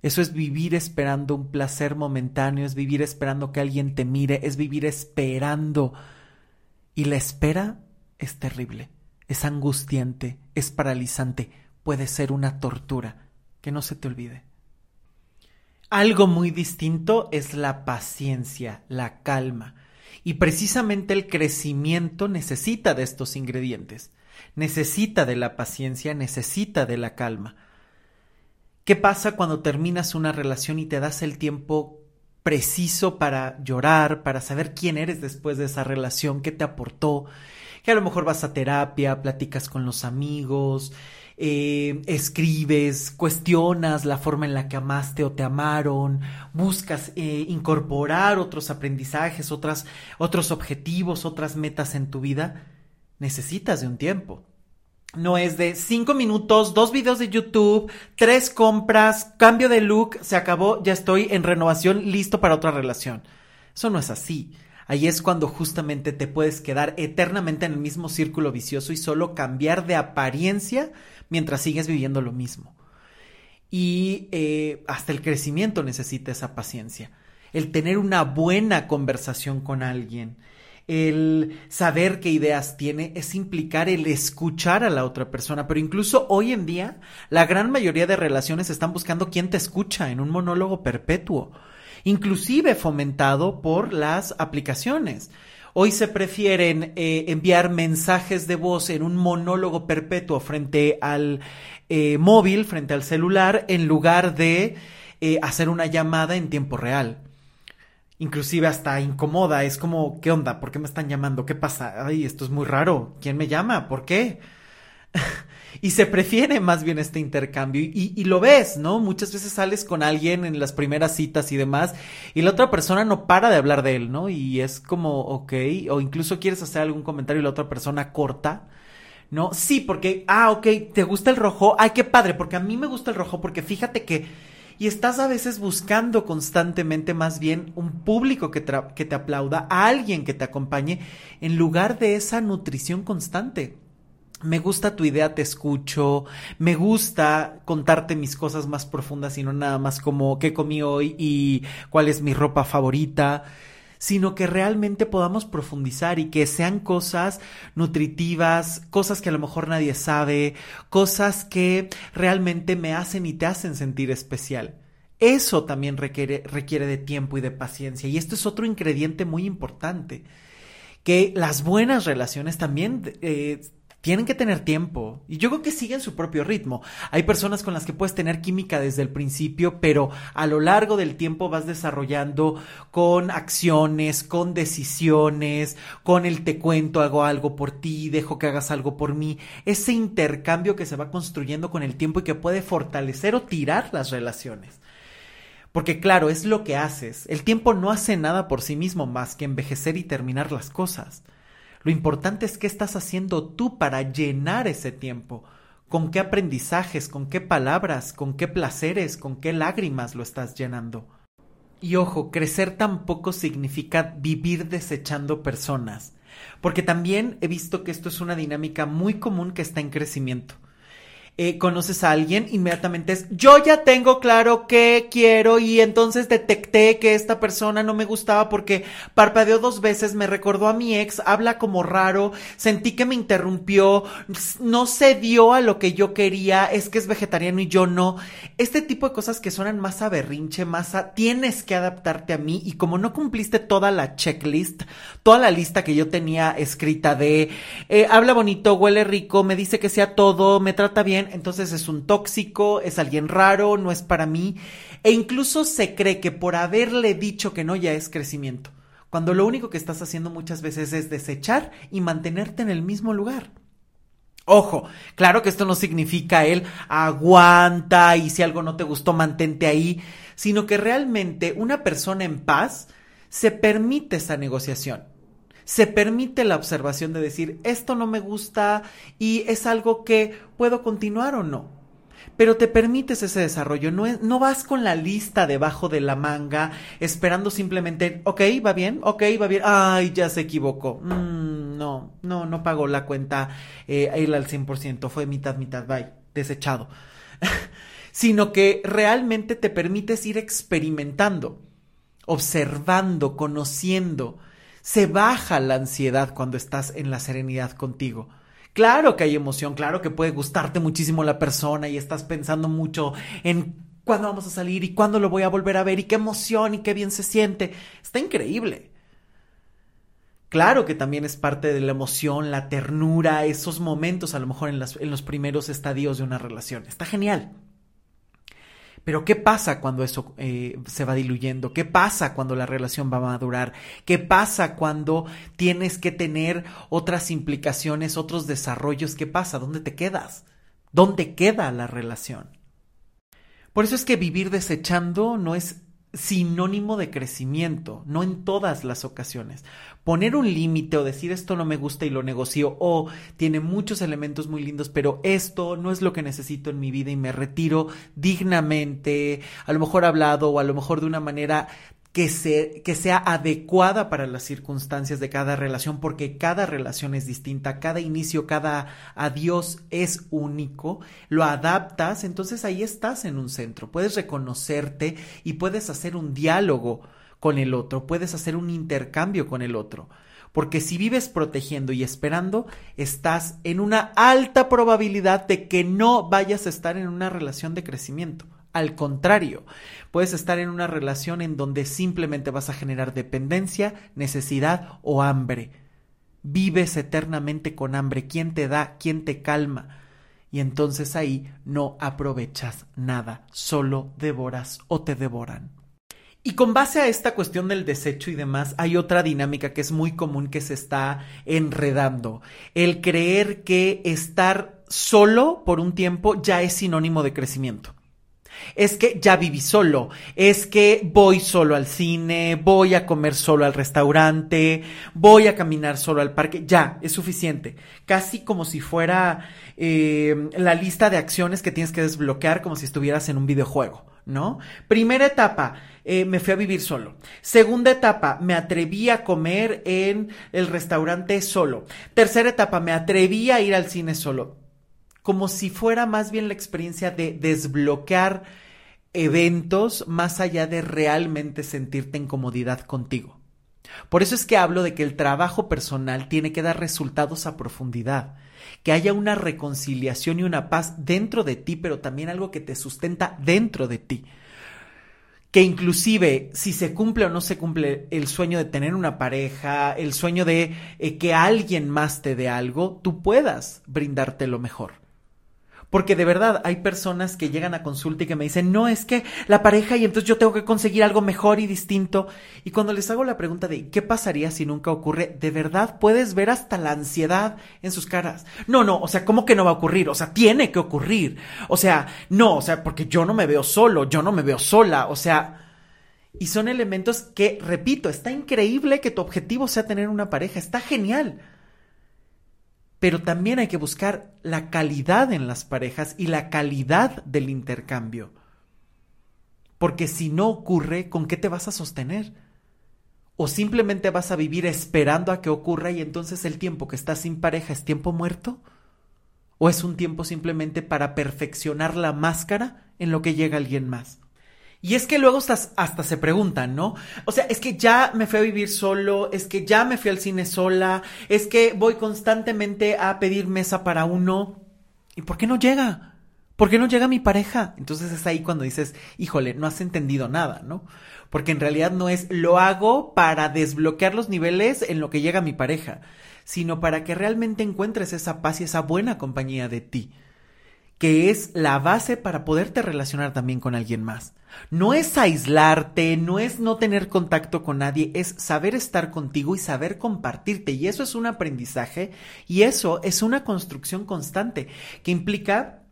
Eso es vivir esperando un placer momentáneo, es vivir esperando que alguien te mire, es vivir esperando. Y la espera es terrible, es angustiante, es paralizante, puede ser una tortura. Que no se te olvide. Algo muy distinto es la paciencia, la calma. Y precisamente el crecimiento necesita de estos ingredientes. Necesita de la paciencia, necesita de la calma. ¿Qué pasa cuando terminas una relación y te das el tiempo preciso para llorar, para saber quién eres después de esa relación, qué te aportó? Que a lo mejor vas a terapia, platicas con los amigos, eh, escribes, cuestionas la forma en la que amaste o te amaron, buscas eh, incorporar otros aprendizajes, otras, otros objetivos, otras metas en tu vida, necesitas de un tiempo. No es de cinco minutos, dos videos de YouTube, tres compras, cambio de look, se acabó, ya estoy en renovación, listo para otra relación. Eso no es así. Ahí es cuando justamente te puedes quedar eternamente en el mismo círculo vicioso y solo cambiar de apariencia mientras sigues viviendo lo mismo. Y eh, hasta el crecimiento necesita esa paciencia. El tener una buena conversación con alguien, el saber qué ideas tiene, es implicar el escuchar a la otra persona. Pero incluso hoy en día, la gran mayoría de relaciones están buscando quién te escucha en un monólogo perpetuo, inclusive fomentado por las aplicaciones. Hoy se prefieren eh, enviar mensajes de voz en un monólogo perpetuo frente al eh, móvil, frente al celular, en lugar de eh, hacer una llamada en tiempo real inclusive hasta incomoda, es como, ¿qué onda? ¿Por qué me están llamando? ¿Qué pasa? Ay, esto es muy raro. ¿Quién me llama? ¿Por qué? y se prefiere más bien este intercambio y, y, lo ves, ¿no? Muchas veces sales con alguien en las primeras citas y demás y la otra persona no para de hablar de él, ¿no? Y es como, ok, o incluso quieres hacer algún comentario y la otra persona corta. ¿No? Sí, porque, ah, ok, ¿te gusta el rojo? Ay, qué padre, porque a mí me gusta el rojo, porque fíjate que y estás a veces buscando constantemente más bien un público que, que te aplauda, a alguien que te acompañe, en lugar de esa nutrición constante. Me gusta tu idea, te escucho, me gusta contarte mis cosas más profundas y no nada más como qué comí hoy y cuál es mi ropa favorita. Sino que realmente podamos profundizar y que sean cosas nutritivas, cosas que a lo mejor nadie sabe, cosas que realmente me hacen y te hacen sentir especial. Eso también requiere, requiere de tiempo y de paciencia. Y esto es otro ingrediente muy importante. Que las buenas relaciones también eh, tienen que tener tiempo. Y yo creo que siguen su propio ritmo. Hay personas con las que puedes tener química desde el principio, pero a lo largo del tiempo vas desarrollando con acciones, con decisiones, con el te cuento, hago algo por ti, dejo que hagas algo por mí. Ese intercambio que se va construyendo con el tiempo y que puede fortalecer o tirar las relaciones. Porque claro, es lo que haces. El tiempo no hace nada por sí mismo más que envejecer y terminar las cosas. Lo importante es qué estás haciendo tú para llenar ese tiempo. ¿Con qué aprendizajes, con qué palabras, con qué placeres, con qué lágrimas lo estás llenando? Y ojo, crecer tampoco significa vivir desechando personas, porque también he visto que esto es una dinámica muy común que está en crecimiento. Eh, conoces a alguien, inmediatamente es, yo ya tengo claro qué quiero y entonces detecté que esta persona no me gustaba porque parpadeó dos veces, me recordó a mi ex, habla como raro, sentí que me interrumpió, no se dio a lo que yo quería, es que es vegetariano y yo no. Este tipo de cosas que suenan más a berrinche, más a, tienes que adaptarte a mí y como no cumpliste toda la checklist, toda la lista que yo tenía escrita de, eh, habla bonito, huele rico, me dice que sea todo, me trata bien, entonces es un tóxico, es alguien raro, no es para mí, e incluso se cree que por haberle dicho que no ya es crecimiento, cuando lo único que estás haciendo muchas veces es desechar y mantenerte en el mismo lugar. Ojo, claro que esto no significa el aguanta y si algo no te gustó mantente ahí, sino que realmente una persona en paz se permite esa negociación se permite la observación de decir, esto no me gusta y es algo que puedo continuar o no. Pero te permites ese desarrollo, no, vas con la lista debajo de la manga esperando simplemente, ok, va bien, ok, va bien, ay, ya se equivocó, mm, no, no, no pagó la cuenta eh, él al 100%, fue mitad, mitad, bye, desechado. Sino que realmente te permites ir experimentando, observando, conociendo, se baja la ansiedad cuando estás en la serenidad contigo. Claro que hay emoción, claro que puede gustarte muchísimo la persona y estás pensando mucho en cuándo vamos a salir y cuándo lo voy a volver a ver y qué emoción y qué bien se siente. Está increíble. Claro que también es parte de la emoción, la ternura, esos momentos a lo mejor en, en los primeros estadios de una relación. Está genial. Pero ¿qué pasa cuando eso eh, se va diluyendo? ¿Qué pasa cuando la relación va a madurar? ¿Qué pasa cuando tienes que tener otras implicaciones, otros desarrollos? ¿Qué pasa? ¿Dónde te quedas? ¿Dónde queda la relación? Por eso es que vivir desechando no es sinónimo de crecimiento, no en todas las ocasiones. Poner un límite o decir esto no me gusta y lo negocio o tiene muchos elementos muy lindos, pero esto no es lo que necesito en mi vida y me retiro dignamente, a lo mejor hablado o a lo mejor de una manera que, sea adecuada para las circunstancias de cada relación, porque cada relación es distinta, cada inicio, cada adiós es único, lo adaptas, entonces ahí estás en un centro, puedes reconocerte y puedes hacer un diálogo con el otro, puedes hacer un intercambio con el otro. Porque si vives protegiendo y esperando, estás en una alta probabilidad de que no vayas a estar en una relación de crecimiento. Al contrario, puedes estar en una relación en donde simplemente vas a generar dependencia, necesidad o hambre. Vives eternamente con hambre. ¿Quién te da? ¿Quién te calma? Y entonces ahí no aprovechas nada, solo devoras o te devoran. Y con base a esta cuestión del desecho y demás, hay otra dinámica que es muy común que se está enredando. El creer que estar solo por un tiempo ya es sinónimo de crecimiento es que ya viví solo, es que voy solo al cine, voy a comer solo al restaurante, voy a caminar solo al parque, ya, es suficiente. Casi como si fuera eh, la lista de acciones que tienes que desbloquear como si estuvieras en un videojuego. ¿no? Primera etapa, eh, me fui a vivir solo. Segunda etapa, me atreví a comer en el restaurante solo. Tercera etapa, me atreví a ir al cine solo como si fuera más bien la experiencia de desbloquear eventos más allá de realmente sentirte en comodidad contigo. Por eso es que hablo de que el trabajo personal tiene que dar resultados a profundidad, que haya una reconciliación y una paz dentro de ti, pero también algo que te sustenta dentro de ti. Que inclusive si se cumple o no se cumple el sueño de tener una pareja, el sueño de eh, que alguien más te dé algo, tú puedas brindarte lo mejor. Porque de verdad hay personas que llegan a consulta y que me dicen, no, es que la pareja y entonces yo tengo que conseguir algo mejor y distinto. Y cuando les hago la pregunta de qué pasaría si nunca ocurre, de verdad puedes ver hasta la ansiedad en sus caras. No, no, o sea, ¿cómo que no va a ocurrir? O sea, tiene que ocurrir. O sea, no, o sea, porque yo no me veo solo, yo no me veo sola. O sea, y son elementos que, repito, está increíble que tu objetivo sea tener una pareja, está genial pero también hay que buscar la calidad en las parejas y la calidad del intercambio. Porque si no ocurre, ¿con qué te vas a sostener? ¿O simplemente vas a vivir esperando a que ocurra y entonces el tiempo que estás sin pareja es tiempo muerto? ¿O es un tiempo simplemente para perfeccionar la máscara en lo que llega alguien más? Y es que luego hasta, hasta, se preguntan, ¿no? O sea, es que ya me fui a vivir solo, es que ya me fui al cine sola, es que voy constantemente a pedir mesa para uno. ¿Y por qué no llega? ¿Por qué no llega mi pareja? Entonces es ahí cuando dices, híjole, no has entendido nada, ¿no? Porque en realidad no es lo hago para desbloquear los niveles en lo que llega mi pareja, sino para que realmente encuentres esa paz y esa buena compañía de ti que es la base para poderte relacionar también con alguien más. No es aislarte, no es no tener contacto con nadie, es saber estar contigo y saber compartirte. Y eso es un aprendizaje y eso es una construcción constante que implica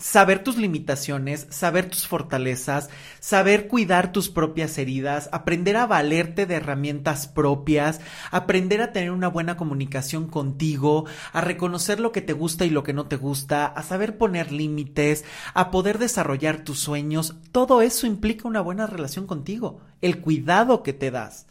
saber tus limitaciones, saber tus fortalezas, saber cuidar tus propias heridas, aprender a valerte de herramientas propias, aprender a tener una buena comunicación contigo, a reconocer lo que te gusta y lo que no te gusta, a saber poner límites, a poder desarrollar tus sueños. Todo eso implica una buena relación contigo, el cuidado que te das.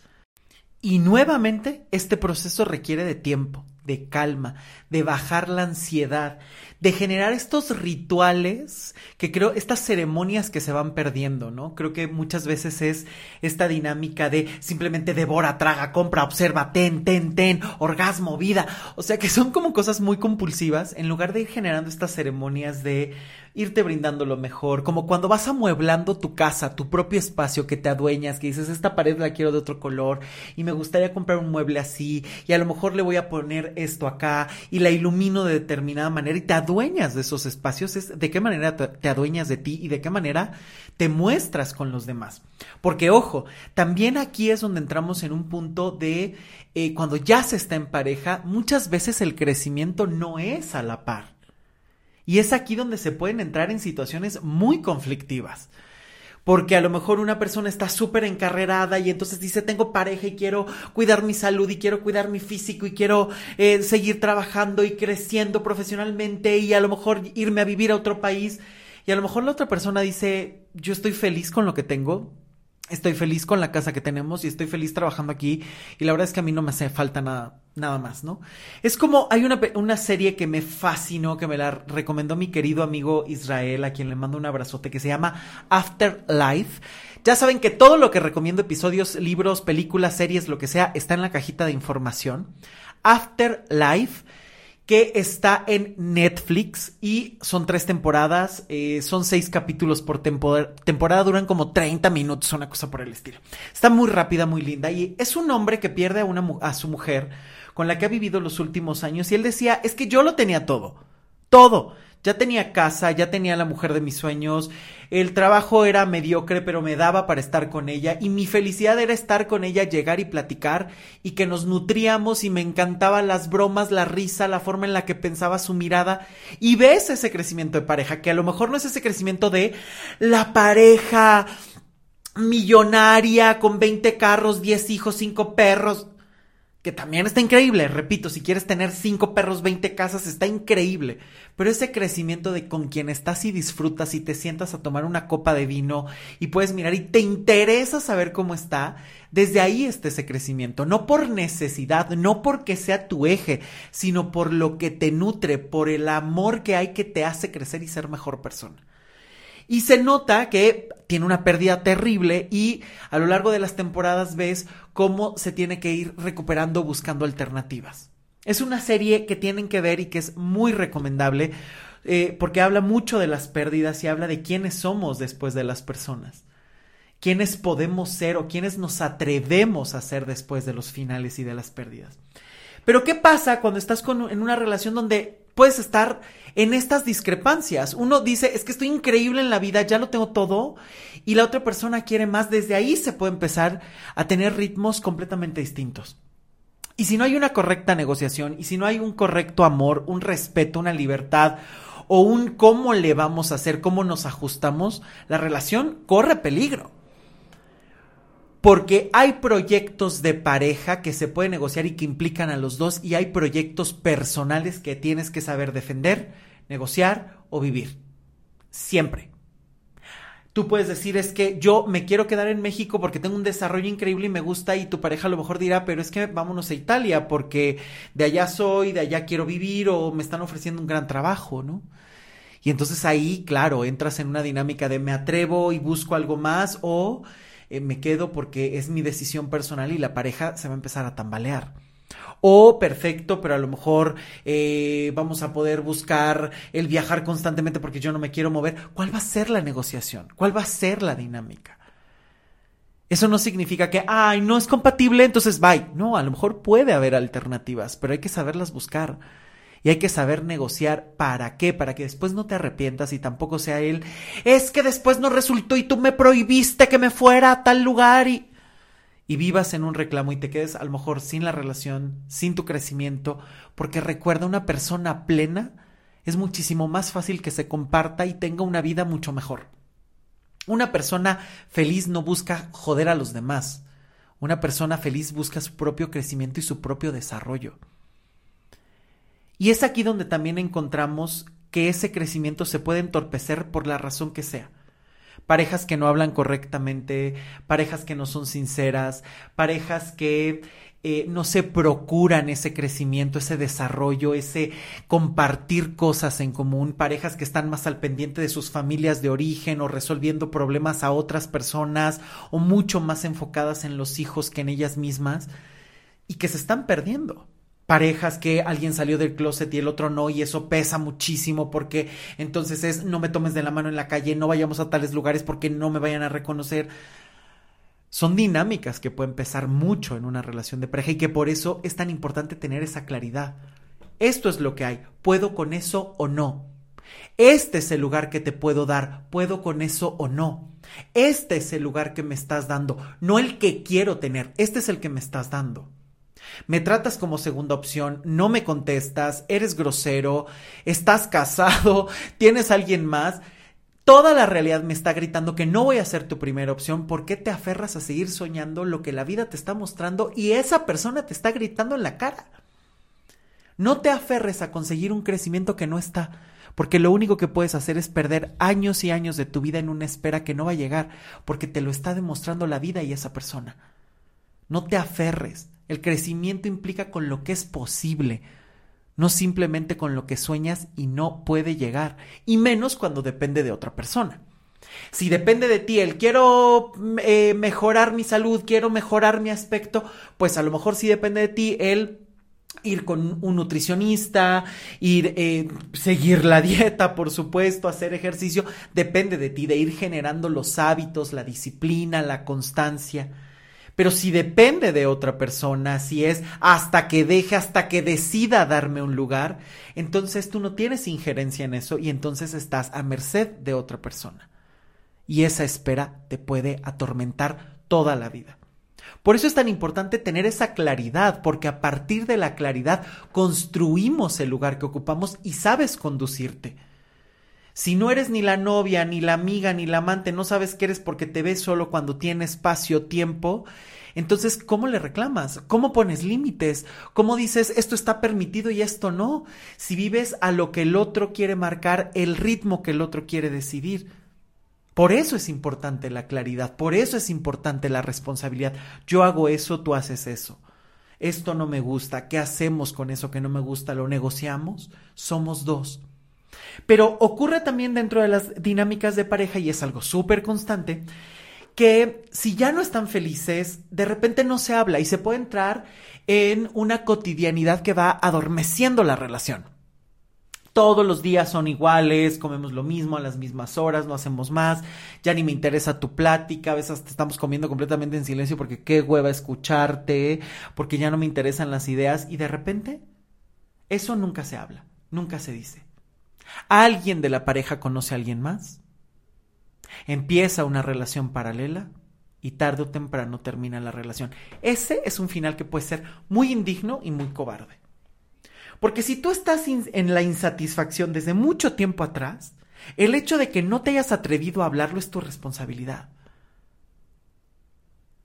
Y nuevamente, este proceso requiere de tiempo, de calma, de bajar la ansiedad, de generar estos rituales que creo, estas ceremonias que se van perdiendo, ¿no? Creo que muchas veces es esta dinámica de simplemente devora, traga, compra, observa, ten, ten, ten, orgasmo, vida. O sea que son como cosas muy compulsivas en lugar de ir generando estas ceremonias de irte brindando lo mejor, como cuando vas amueblando tu casa, tu propio espacio que te adueñas, que dices, esta pared la quiero de otro color y me gustaría comprar un mueble así y a lo mejor le voy a poner esto acá y la ilumino de determinada manera y te adueñas de esos espacios, es de qué manera te adueñas de ti y de qué manera te muestras con los demás. Porque ojo, también aquí es donde entramos en un punto de eh, cuando ya se está en pareja, muchas veces el crecimiento no es a la par. Y es aquí donde se pueden entrar en situaciones muy conflictivas. Porque a lo mejor una persona está súper encarrerada y entonces dice, tengo pareja y quiero cuidar mi salud y quiero cuidar mi físico y quiero eh, seguir trabajando y creciendo profesionalmente y a lo mejor irme a vivir a otro país. Y a lo mejor la otra persona dice, yo estoy feliz con lo que tengo, estoy feliz con la casa que tenemos y estoy feliz trabajando aquí y la verdad es que a mí no me hace falta nada, nada más, ¿no? Es como hay una, una serie que me fascinó, que me la recomendó mi querido amigo Israel, a quien le mando un abrazote, que se llama Afterlife. Ya saben que todo lo que recomiendo, episodios, libros, películas, series, lo que sea, está en la cajita de información. Afterlife que está en Netflix y son tres temporadas, eh, son seis capítulos por temporada, temporada, duran como 30 minutos, una cosa por el estilo. Está muy rápida, muy linda y es un hombre que pierde a, una, a su mujer con la que ha vivido los últimos años y él decía, es que yo lo tenía todo, todo ya tenía casa, ya tenía la mujer de mis sueños, el trabajo era mediocre, pero me daba para estar con ella. Y mi felicidad era estar con ella, llegar y platicar y que nos nutríamos y me encantaban las bromas, la risa, la forma en la que pensaba su mirada. Y ves ese crecimiento de pareja, que a lo mejor no es ese crecimiento de la pareja millonaria con 20 carros, 10 hijos, 5 perros que también está increíble, repito, si quieres tener cinco perros, 20 casas, está increíble, pero ese crecimiento de con quien estás y disfrutas y te sientas a tomar una copa de vino y puedes mirar y te interesa saber cómo está, desde ahí está ese crecimiento, no por necesidad, no porque sea tu eje, sino por lo que te nutre, por el amor que hay que te hace crecer y ser mejor persona. Y se nota que tiene una pérdida terrible y a lo largo de las temporadas ves cómo se tiene que ir recuperando buscando alternativas. Es una serie que tienen que ver y que es muy recomendable eh, porque habla mucho de las pérdidas y habla de quiénes somos después de las personas. Quiénes podemos ser o quiénes nos atrevemos a ser después de los finales y de las pérdidas. Pero ¿qué pasa cuando estás en una relación donde puedes estar en estas discrepancias? Uno dice, es que estoy increíble en la vida, ya lo tengo todo, y la otra persona quiere más. Desde ahí se puede empezar a tener ritmos completamente distintos. Y si no hay una correcta negociación, y si no hay un correcto amor, un respeto, una libertad, o un cómo le vamos a hacer, cómo nos ajustamos, la relación corre peligro porque hay proyectos de pareja que se pueden negociar y que implican a los dos y hay proyectos personales que tienes que saber defender, negociar o vivir. Siempre. Tú puedes decir es que yo me quiero quedar en México porque tengo un desarrollo increíble y me gusta y tu pareja a lo mejor dirá, pero es que vámonos a Italia porque de allá soy, de allá quiero vivir o me están ofreciendo un gran trabajo, ¿no? Y entonces ahí, claro, entras en una dinámica de me atrevo y busco algo más o eh, me quedo porque es mi decisión personal y la pareja se va a empezar a tambalear. O perfecto, pero a lo mejor eh, vamos a poder buscar el viajar constantemente porque yo no me quiero mover. ¿Cuál va a ser la negociación? ¿Cuál va a ser la dinámica? Eso no significa que, ay, no es compatible, entonces bye. No, a lo mejor puede haber alternativas, pero hay que saberlas buscar. Y hay que saber negociar para qué, para que después no te arrepientas y tampoco sea él, es que después no resultó y tú me prohibiste que me fuera a tal lugar y... Y vivas en un reclamo y te quedes a lo mejor sin la relación, sin tu crecimiento, porque recuerda una persona plena es muchísimo más fácil que se comparta y tenga una vida mucho mejor. Una persona feliz no busca joder a los demás. Una persona feliz busca su propio crecimiento y su propio desarrollo. Y es aquí donde también encontramos que ese crecimiento se puede entorpecer por la razón que sea. Parejas que no hablan correctamente, parejas que no son sinceras, parejas que eh, no se procuran ese crecimiento, ese desarrollo, ese compartir cosas en común, parejas que están más al pendiente de sus familias de origen o resolviendo problemas a otras personas o mucho más enfocadas en los hijos que en ellas mismas y que se están perdiendo parejas que alguien salió del closet y el otro no y eso pesa muchísimo porque entonces es no me tomes de la mano en la calle, no vayamos a tales lugares porque no me vayan a reconocer. Son dinámicas que pueden pesar mucho en una relación de pareja y que por eso es tan importante tener esa claridad. Esto es lo que hay, puedo con eso o no. Este es el lugar que te puedo dar, puedo con eso o no. Este es el lugar que me estás dando, no el que quiero tener, este es el que me estás dando. Me tratas como segunda opción, no me contestas, eres grosero, estás casado, tienes a alguien más. Toda la realidad me está gritando que no voy a ser tu primera opción. ¿Por qué te aferras a seguir soñando lo que la vida te está mostrando y esa persona te está gritando en la cara? No te aferres a conseguir un crecimiento que no está, porque lo único que puedes hacer es perder años y años de tu vida en una espera que no va a llegar, porque te lo está demostrando la vida y esa persona. No te aferres. El crecimiento implica con lo que es posible, no simplemente con lo que sueñas y no puede llegar, y menos cuando depende de otra persona. Si depende de ti el quiero eh, mejorar mi salud, quiero mejorar mi aspecto, pues a lo mejor sí depende de ti el ir con un nutricionista, ir eh, seguir la dieta, por supuesto, hacer ejercicio, depende de ti, de ir generando los hábitos, la disciplina, la constancia. Pero si depende de otra persona, si es hasta que deje, hasta que decida darme un lugar, entonces tú no tienes injerencia en eso y entonces estás a merced de otra persona. Y esa espera te puede atormentar toda la vida. Por eso es tan importante tener esa claridad, porque a partir de la claridad construimos el lugar que ocupamos y sabes conducirte. Si no eres ni la novia, ni la amiga, ni la amante, no sabes que eres porque te ves solo cuando tiene espacio, tiempo, entonces, ¿cómo le reclamas? ¿Cómo pones límites? ¿Cómo dices esto está permitido y esto no? Si vives a lo que el otro quiere marcar, el ritmo que el otro quiere decidir. Por eso es importante la claridad, por eso es importante la responsabilidad. Yo hago eso, tú haces eso. Esto no me gusta, ¿qué hacemos con eso que no me gusta? ¿Lo negociamos? Somos dos. Pero ocurre también dentro de las dinámicas de pareja y es algo súper constante que si ya no están felices, de repente no se habla y se puede entrar en una cotidianidad que va adormeciendo la relación. Todos los días son iguales, comemos lo mismo a las mismas horas, no hacemos más, ya ni me interesa tu plática, a veces te estamos comiendo completamente en silencio porque qué hueva escucharte, porque ya no me interesan las ideas y de repente eso nunca se habla, nunca se dice. ¿Alguien de la pareja conoce a alguien más? Empieza una relación paralela y tarde o temprano termina la relación. Ese es un final que puede ser muy indigno y muy cobarde. Porque si tú estás en la insatisfacción desde mucho tiempo atrás, el hecho de que no te hayas atrevido a hablarlo es tu responsabilidad.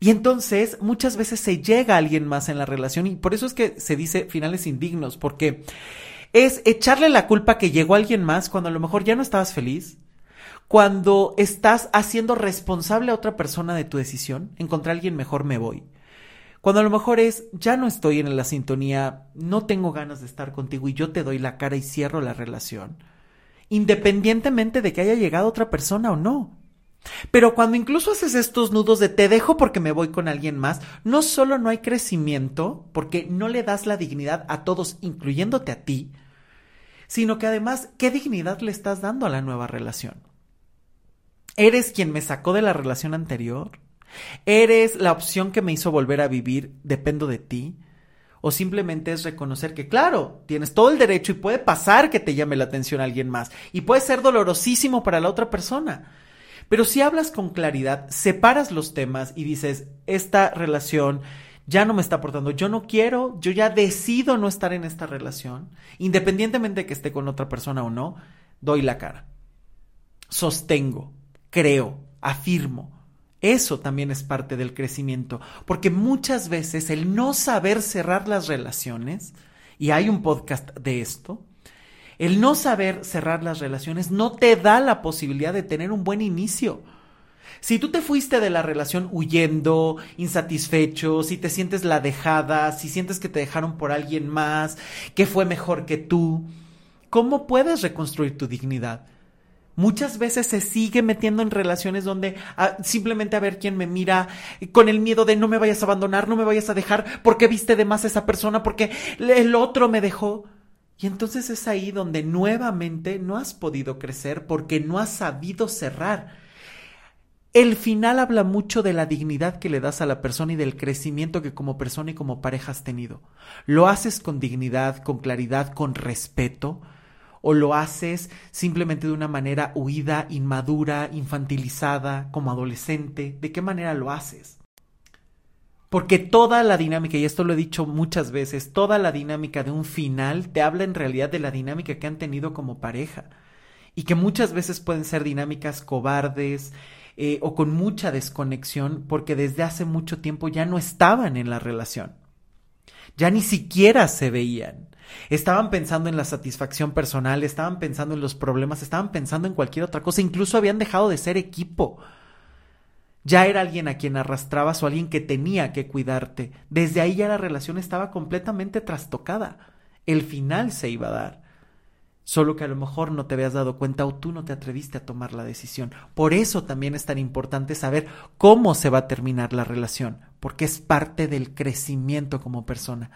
Y entonces muchas veces se llega a alguien más en la relación y por eso es que se dice finales indignos, porque es echarle la culpa que llegó alguien más cuando a lo mejor ya no estabas feliz, cuando estás haciendo responsable a otra persona de tu decisión, encontrar a alguien mejor me voy. Cuando a lo mejor es, ya no estoy en la sintonía, no tengo ganas de estar contigo y yo te doy la cara y cierro la relación, independientemente de que haya llegado otra persona o no. Pero cuando incluso haces estos nudos de te dejo porque me voy con alguien más, no solo no hay crecimiento, porque no le das la dignidad a todos, incluyéndote a ti, sino que además, ¿qué dignidad le estás dando a la nueva relación? ¿Eres quien me sacó de la relación anterior? ¿Eres la opción que me hizo volver a vivir? ¿Dependo de ti? ¿O simplemente es reconocer que, claro, tienes todo el derecho y puede pasar que te llame la atención alguien más y puede ser dolorosísimo para la otra persona? Pero si hablas con claridad, separas los temas y dices, esta relación ya no me está aportando, yo no quiero, yo ya decido no estar en esta relación, independientemente de que esté con otra persona o no, doy la cara. Sostengo, creo, afirmo. Eso también es parte del crecimiento, porque muchas veces el no saber cerrar las relaciones, y hay un podcast de esto, el no saber cerrar las relaciones no te da la posibilidad de tener un buen inicio. Si tú te fuiste de la relación huyendo, insatisfecho, si te sientes la dejada, si sientes que te dejaron por alguien más, que fue mejor que tú, ¿cómo puedes reconstruir tu dignidad? Muchas veces se sigue metiendo en relaciones donde ah, simplemente a ver quién me mira con el miedo de no me vayas a abandonar, no me vayas a dejar, porque viste de más a esa persona, porque el otro me dejó. Y entonces es ahí donde nuevamente no has podido crecer porque no has sabido cerrar. El final habla mucho de la dignidad que le das a la persona y del crecimiento que como persona y como pareja has tenido. Lo haces con dignidad, con claridad, con respeto, o lo haces simplemente de una manera huida, inmadura, infantilizada, como adolescente? ¿De qué manera lo haces? Porque toda la dinámica, y esto lo he dicho muchas veces, toda la dinámica de un final te habla en realidad de la dinámica que han tenido como pareja. Y que muchas veces pueden ser dinámicas cobardes eh, o con mucha desconexión porque desde hace mucho tiempo ya no estaban en la relación. Ya ni siquiera se veían. Estaban pensando en la satisfacción personal, estaban pensando en los problemas, estaban pensando en cualquier otra cosa, incluso habían dejado de ser equipo. Ya era alguien a quien arrastrabas o alguien que tenía que cuidarte. Desde ahí ya la relación estaba completamente trastocada. El final se iba a dar. Solo que a lo mejor no te habías dado cuenta o tú no te atreviste a tomar la decisión. Por eso también es tan importante saber cómo se va a terminar la relación, porque es parte del crecimiento como persona,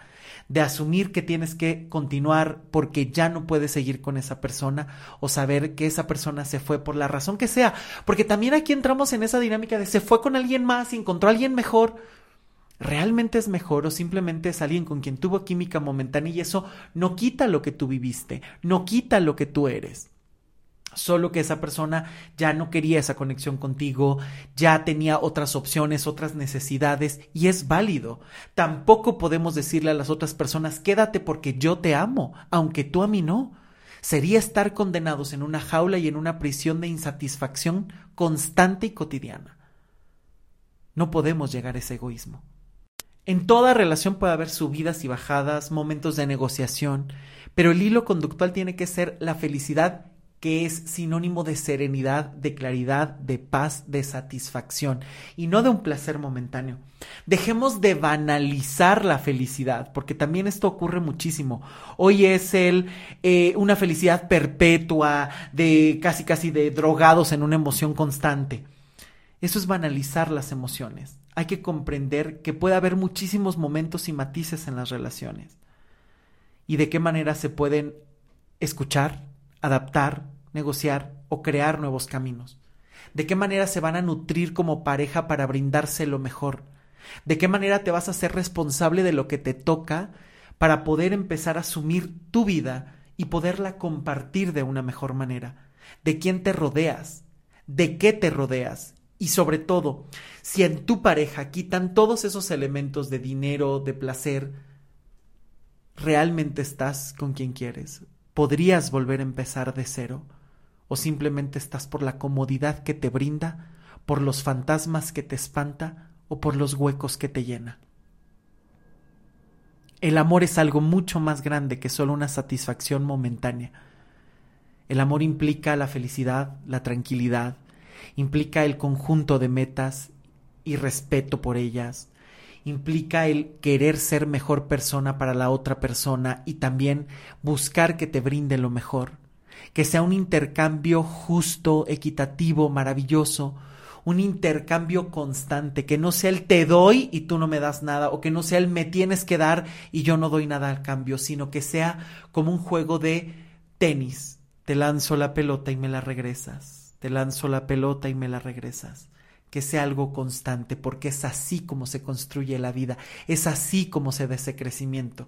de asumir que tienes que continuar porque ya no puedes seguir con esa persona o saber que esa persona se fue por la razón que sea, porque también aquí entramos en esa dinámica de se fue con alguien más y encontró a alguien mejor realmente es mejor o simplemente es alguien con quien tuvo química momentánea y eso no quita lo que tú viviste, no quita lo que tú eres. Solo que esa persona ya no quería esa conexión contigo, ya tenía otras opciones, otras necesidades y es válido. Tampoco podemos decirle a las otras personas quédate porque yo te amo, aunque tú a mí no. Sería estar condenados en una jaula y en una prisión de insatisfacción constante y cotidiana. No podemos llegar a ese egoísmo. En toda relación puede haber subidas y bajadas, momentos de negociación, pero el hilo conductual tiene que ser la felicidad que es sinónimo de serenidad, de claridad, de paz, de satisfacción y no de un placer momentáneo. Dejemos de banalizar la felicidad, porque también esto ocurre muchísimo. Hoy es el eh, una felicidad perpetua, de casi casi de drogados en una emoción constante. Eso es banalizar las emociones. Hay que comprender que puede haber muchísimos momentos y matices en las relaciones. Y de qué manera se pueden escuchar, adaptar, negociar o crear nuevos caminos. De qué manera se van a nutrir como pareja para brindarse lo mejor. De qué manera te vas a ser responsable de lo que te toca para poder empezar a asumir tu vida y poderla compartir de una mejor manera. De quién te rodeas, de qué te rodeas y sobre todo, si en tu pareja quitan todos esos elementos de dinero, de placer, ¿realmente estás con quien quieres? ¿Podrías volver a empezar de cero? ¿O simplemente estás por la comodidad que te brinda, por los fantasmas que te espanta o por los huecos que te llena? El amor es algo mucho más grande que solo una satisfacción momentánea. El amor implica la felicidad, la tranquilidad, implica el conjunto de metas y respeto por ellas, implica el querer ser mejor persona para la otra persona y también buscar que te brinde lo mejor, que sea un intercambio justo, equitativo, maravilloso, un intercambio constante, que no sea el te doy y tú no me das nada, o que no sea el me tienes que dar y yo no doy nada al cambio, sino que sea como un juego de tenis. Te lanzo la pelota y me la regresas, te lanzo la pelota y me la regresas que sea algo constante, porque es así como se construye la vida, es así como se da ese crecimiento,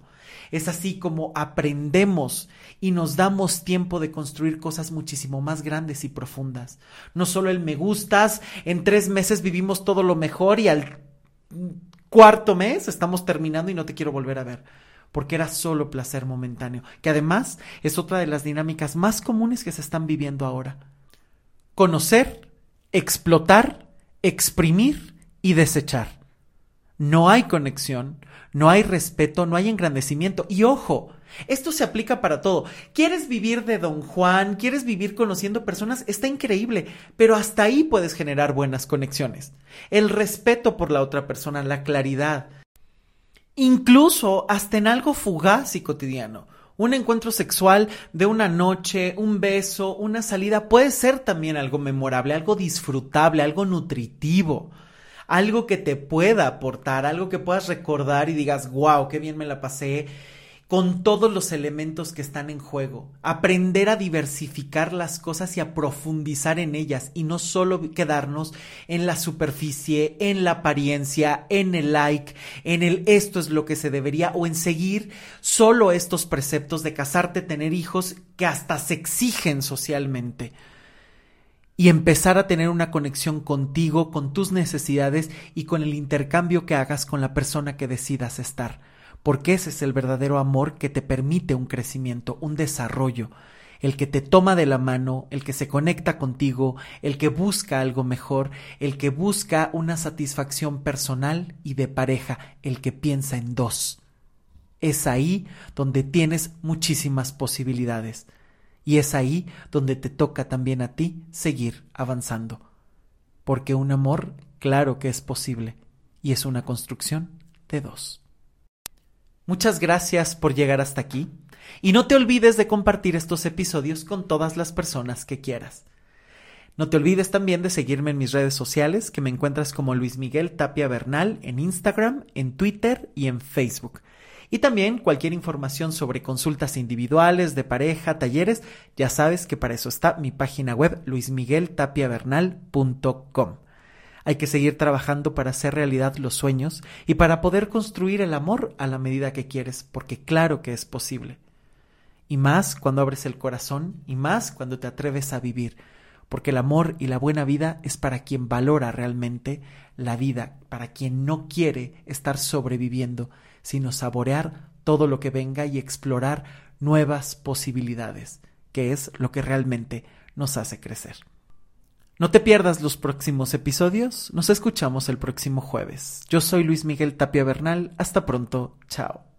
es así como aprendemos y nos damos tiempo de construir cosas muchísimo más grandes y profundas. No solo el me gustas, en tres meses vivimos todo lo mejor y al cuarto mes estamos terminando y no te quiero volver a ver porque era solo placer momentáneo, que además es otra de las dinámicas más comunes que se están viviendo ahora. Conocer, explotar exprimir y desechar. No hay conexión, no hay respeto, no hay engrandecimiento. Y ojo, esto se aplica para todo. ¿Quieres vivir de Don Juan? ¿Quieres vivir conociendo personas? Está increíble, pero hasta ahí puedes generar buenas conexiones. El respeto por la otra persona, la claridad. Incluso hasta en algo fugaz y cotidiano. Un encuentro sexual de una noche, un beso, una salida puede ser también algo memorable, algo disfrutable, algo nutritivo, algo que te pueda aportar, algo que puedas recordar y digas, wow, qué bien me la pasé con todos los elementos que están en juego, aprender a diversificar las cosas y a profundizar en ellas y no solo quedarnos en la superficie, en la apariencia, en el like, en el esto es lo que se debería o en seguir solo estos preceptos de casarte, tener hijos que hasta se exigen socialmente. Y empezar a tener una conexión contigo, con tus necesidades y con el intercambio que hagas con la persona que decidas estar porque ese es el verdadero amor que te permite un crecimiento, un desarrollo, el que te toma de la mano, el que se conecta contigo, el que busca algo mejor, el que busca una satisfacción personal y de pareja, el que piensa en dos. Es ahí donde tienes muchísimas posibilidades y es ahí donde te toca también a ti seguir avanzando. Porque un amor, claro que es posible, y es una construcción de dos. Muchas gracias por llegar hasta aquí y no te olvides de compartir estos episodios con todas las personas que quieras. No te olvides también de seguirme en mis redes sociales, que me encuentras como Luis Miguel Tapia Bernal en Instagram, en Twitter y en Facebook. Y también cualquier información sobre consultas individuales, de pareja, talleres, ya sabes que para eso está mi página web luismigueltapiavernal.com. Hay que seguir trabajando para hacer realidad los sueños y para poder construir el amor a la medida que quieres, porque claro que es posible. Y más cuando abres el corazón y más cuando te atreves a vivir, porque el amor y la buena vida es para quien valora realmente la vida, para quien no quiere estar sobreviviendo, sino saborear todo lo que venga y explorar nuevas posibilidades, que es lo que realmente nos hace crecer. No te pierdas los próximos episodios, nos escuchamos el próximo jueves. Yo soy Luis Miguel Tapia Bernal, hasta pronto, chao.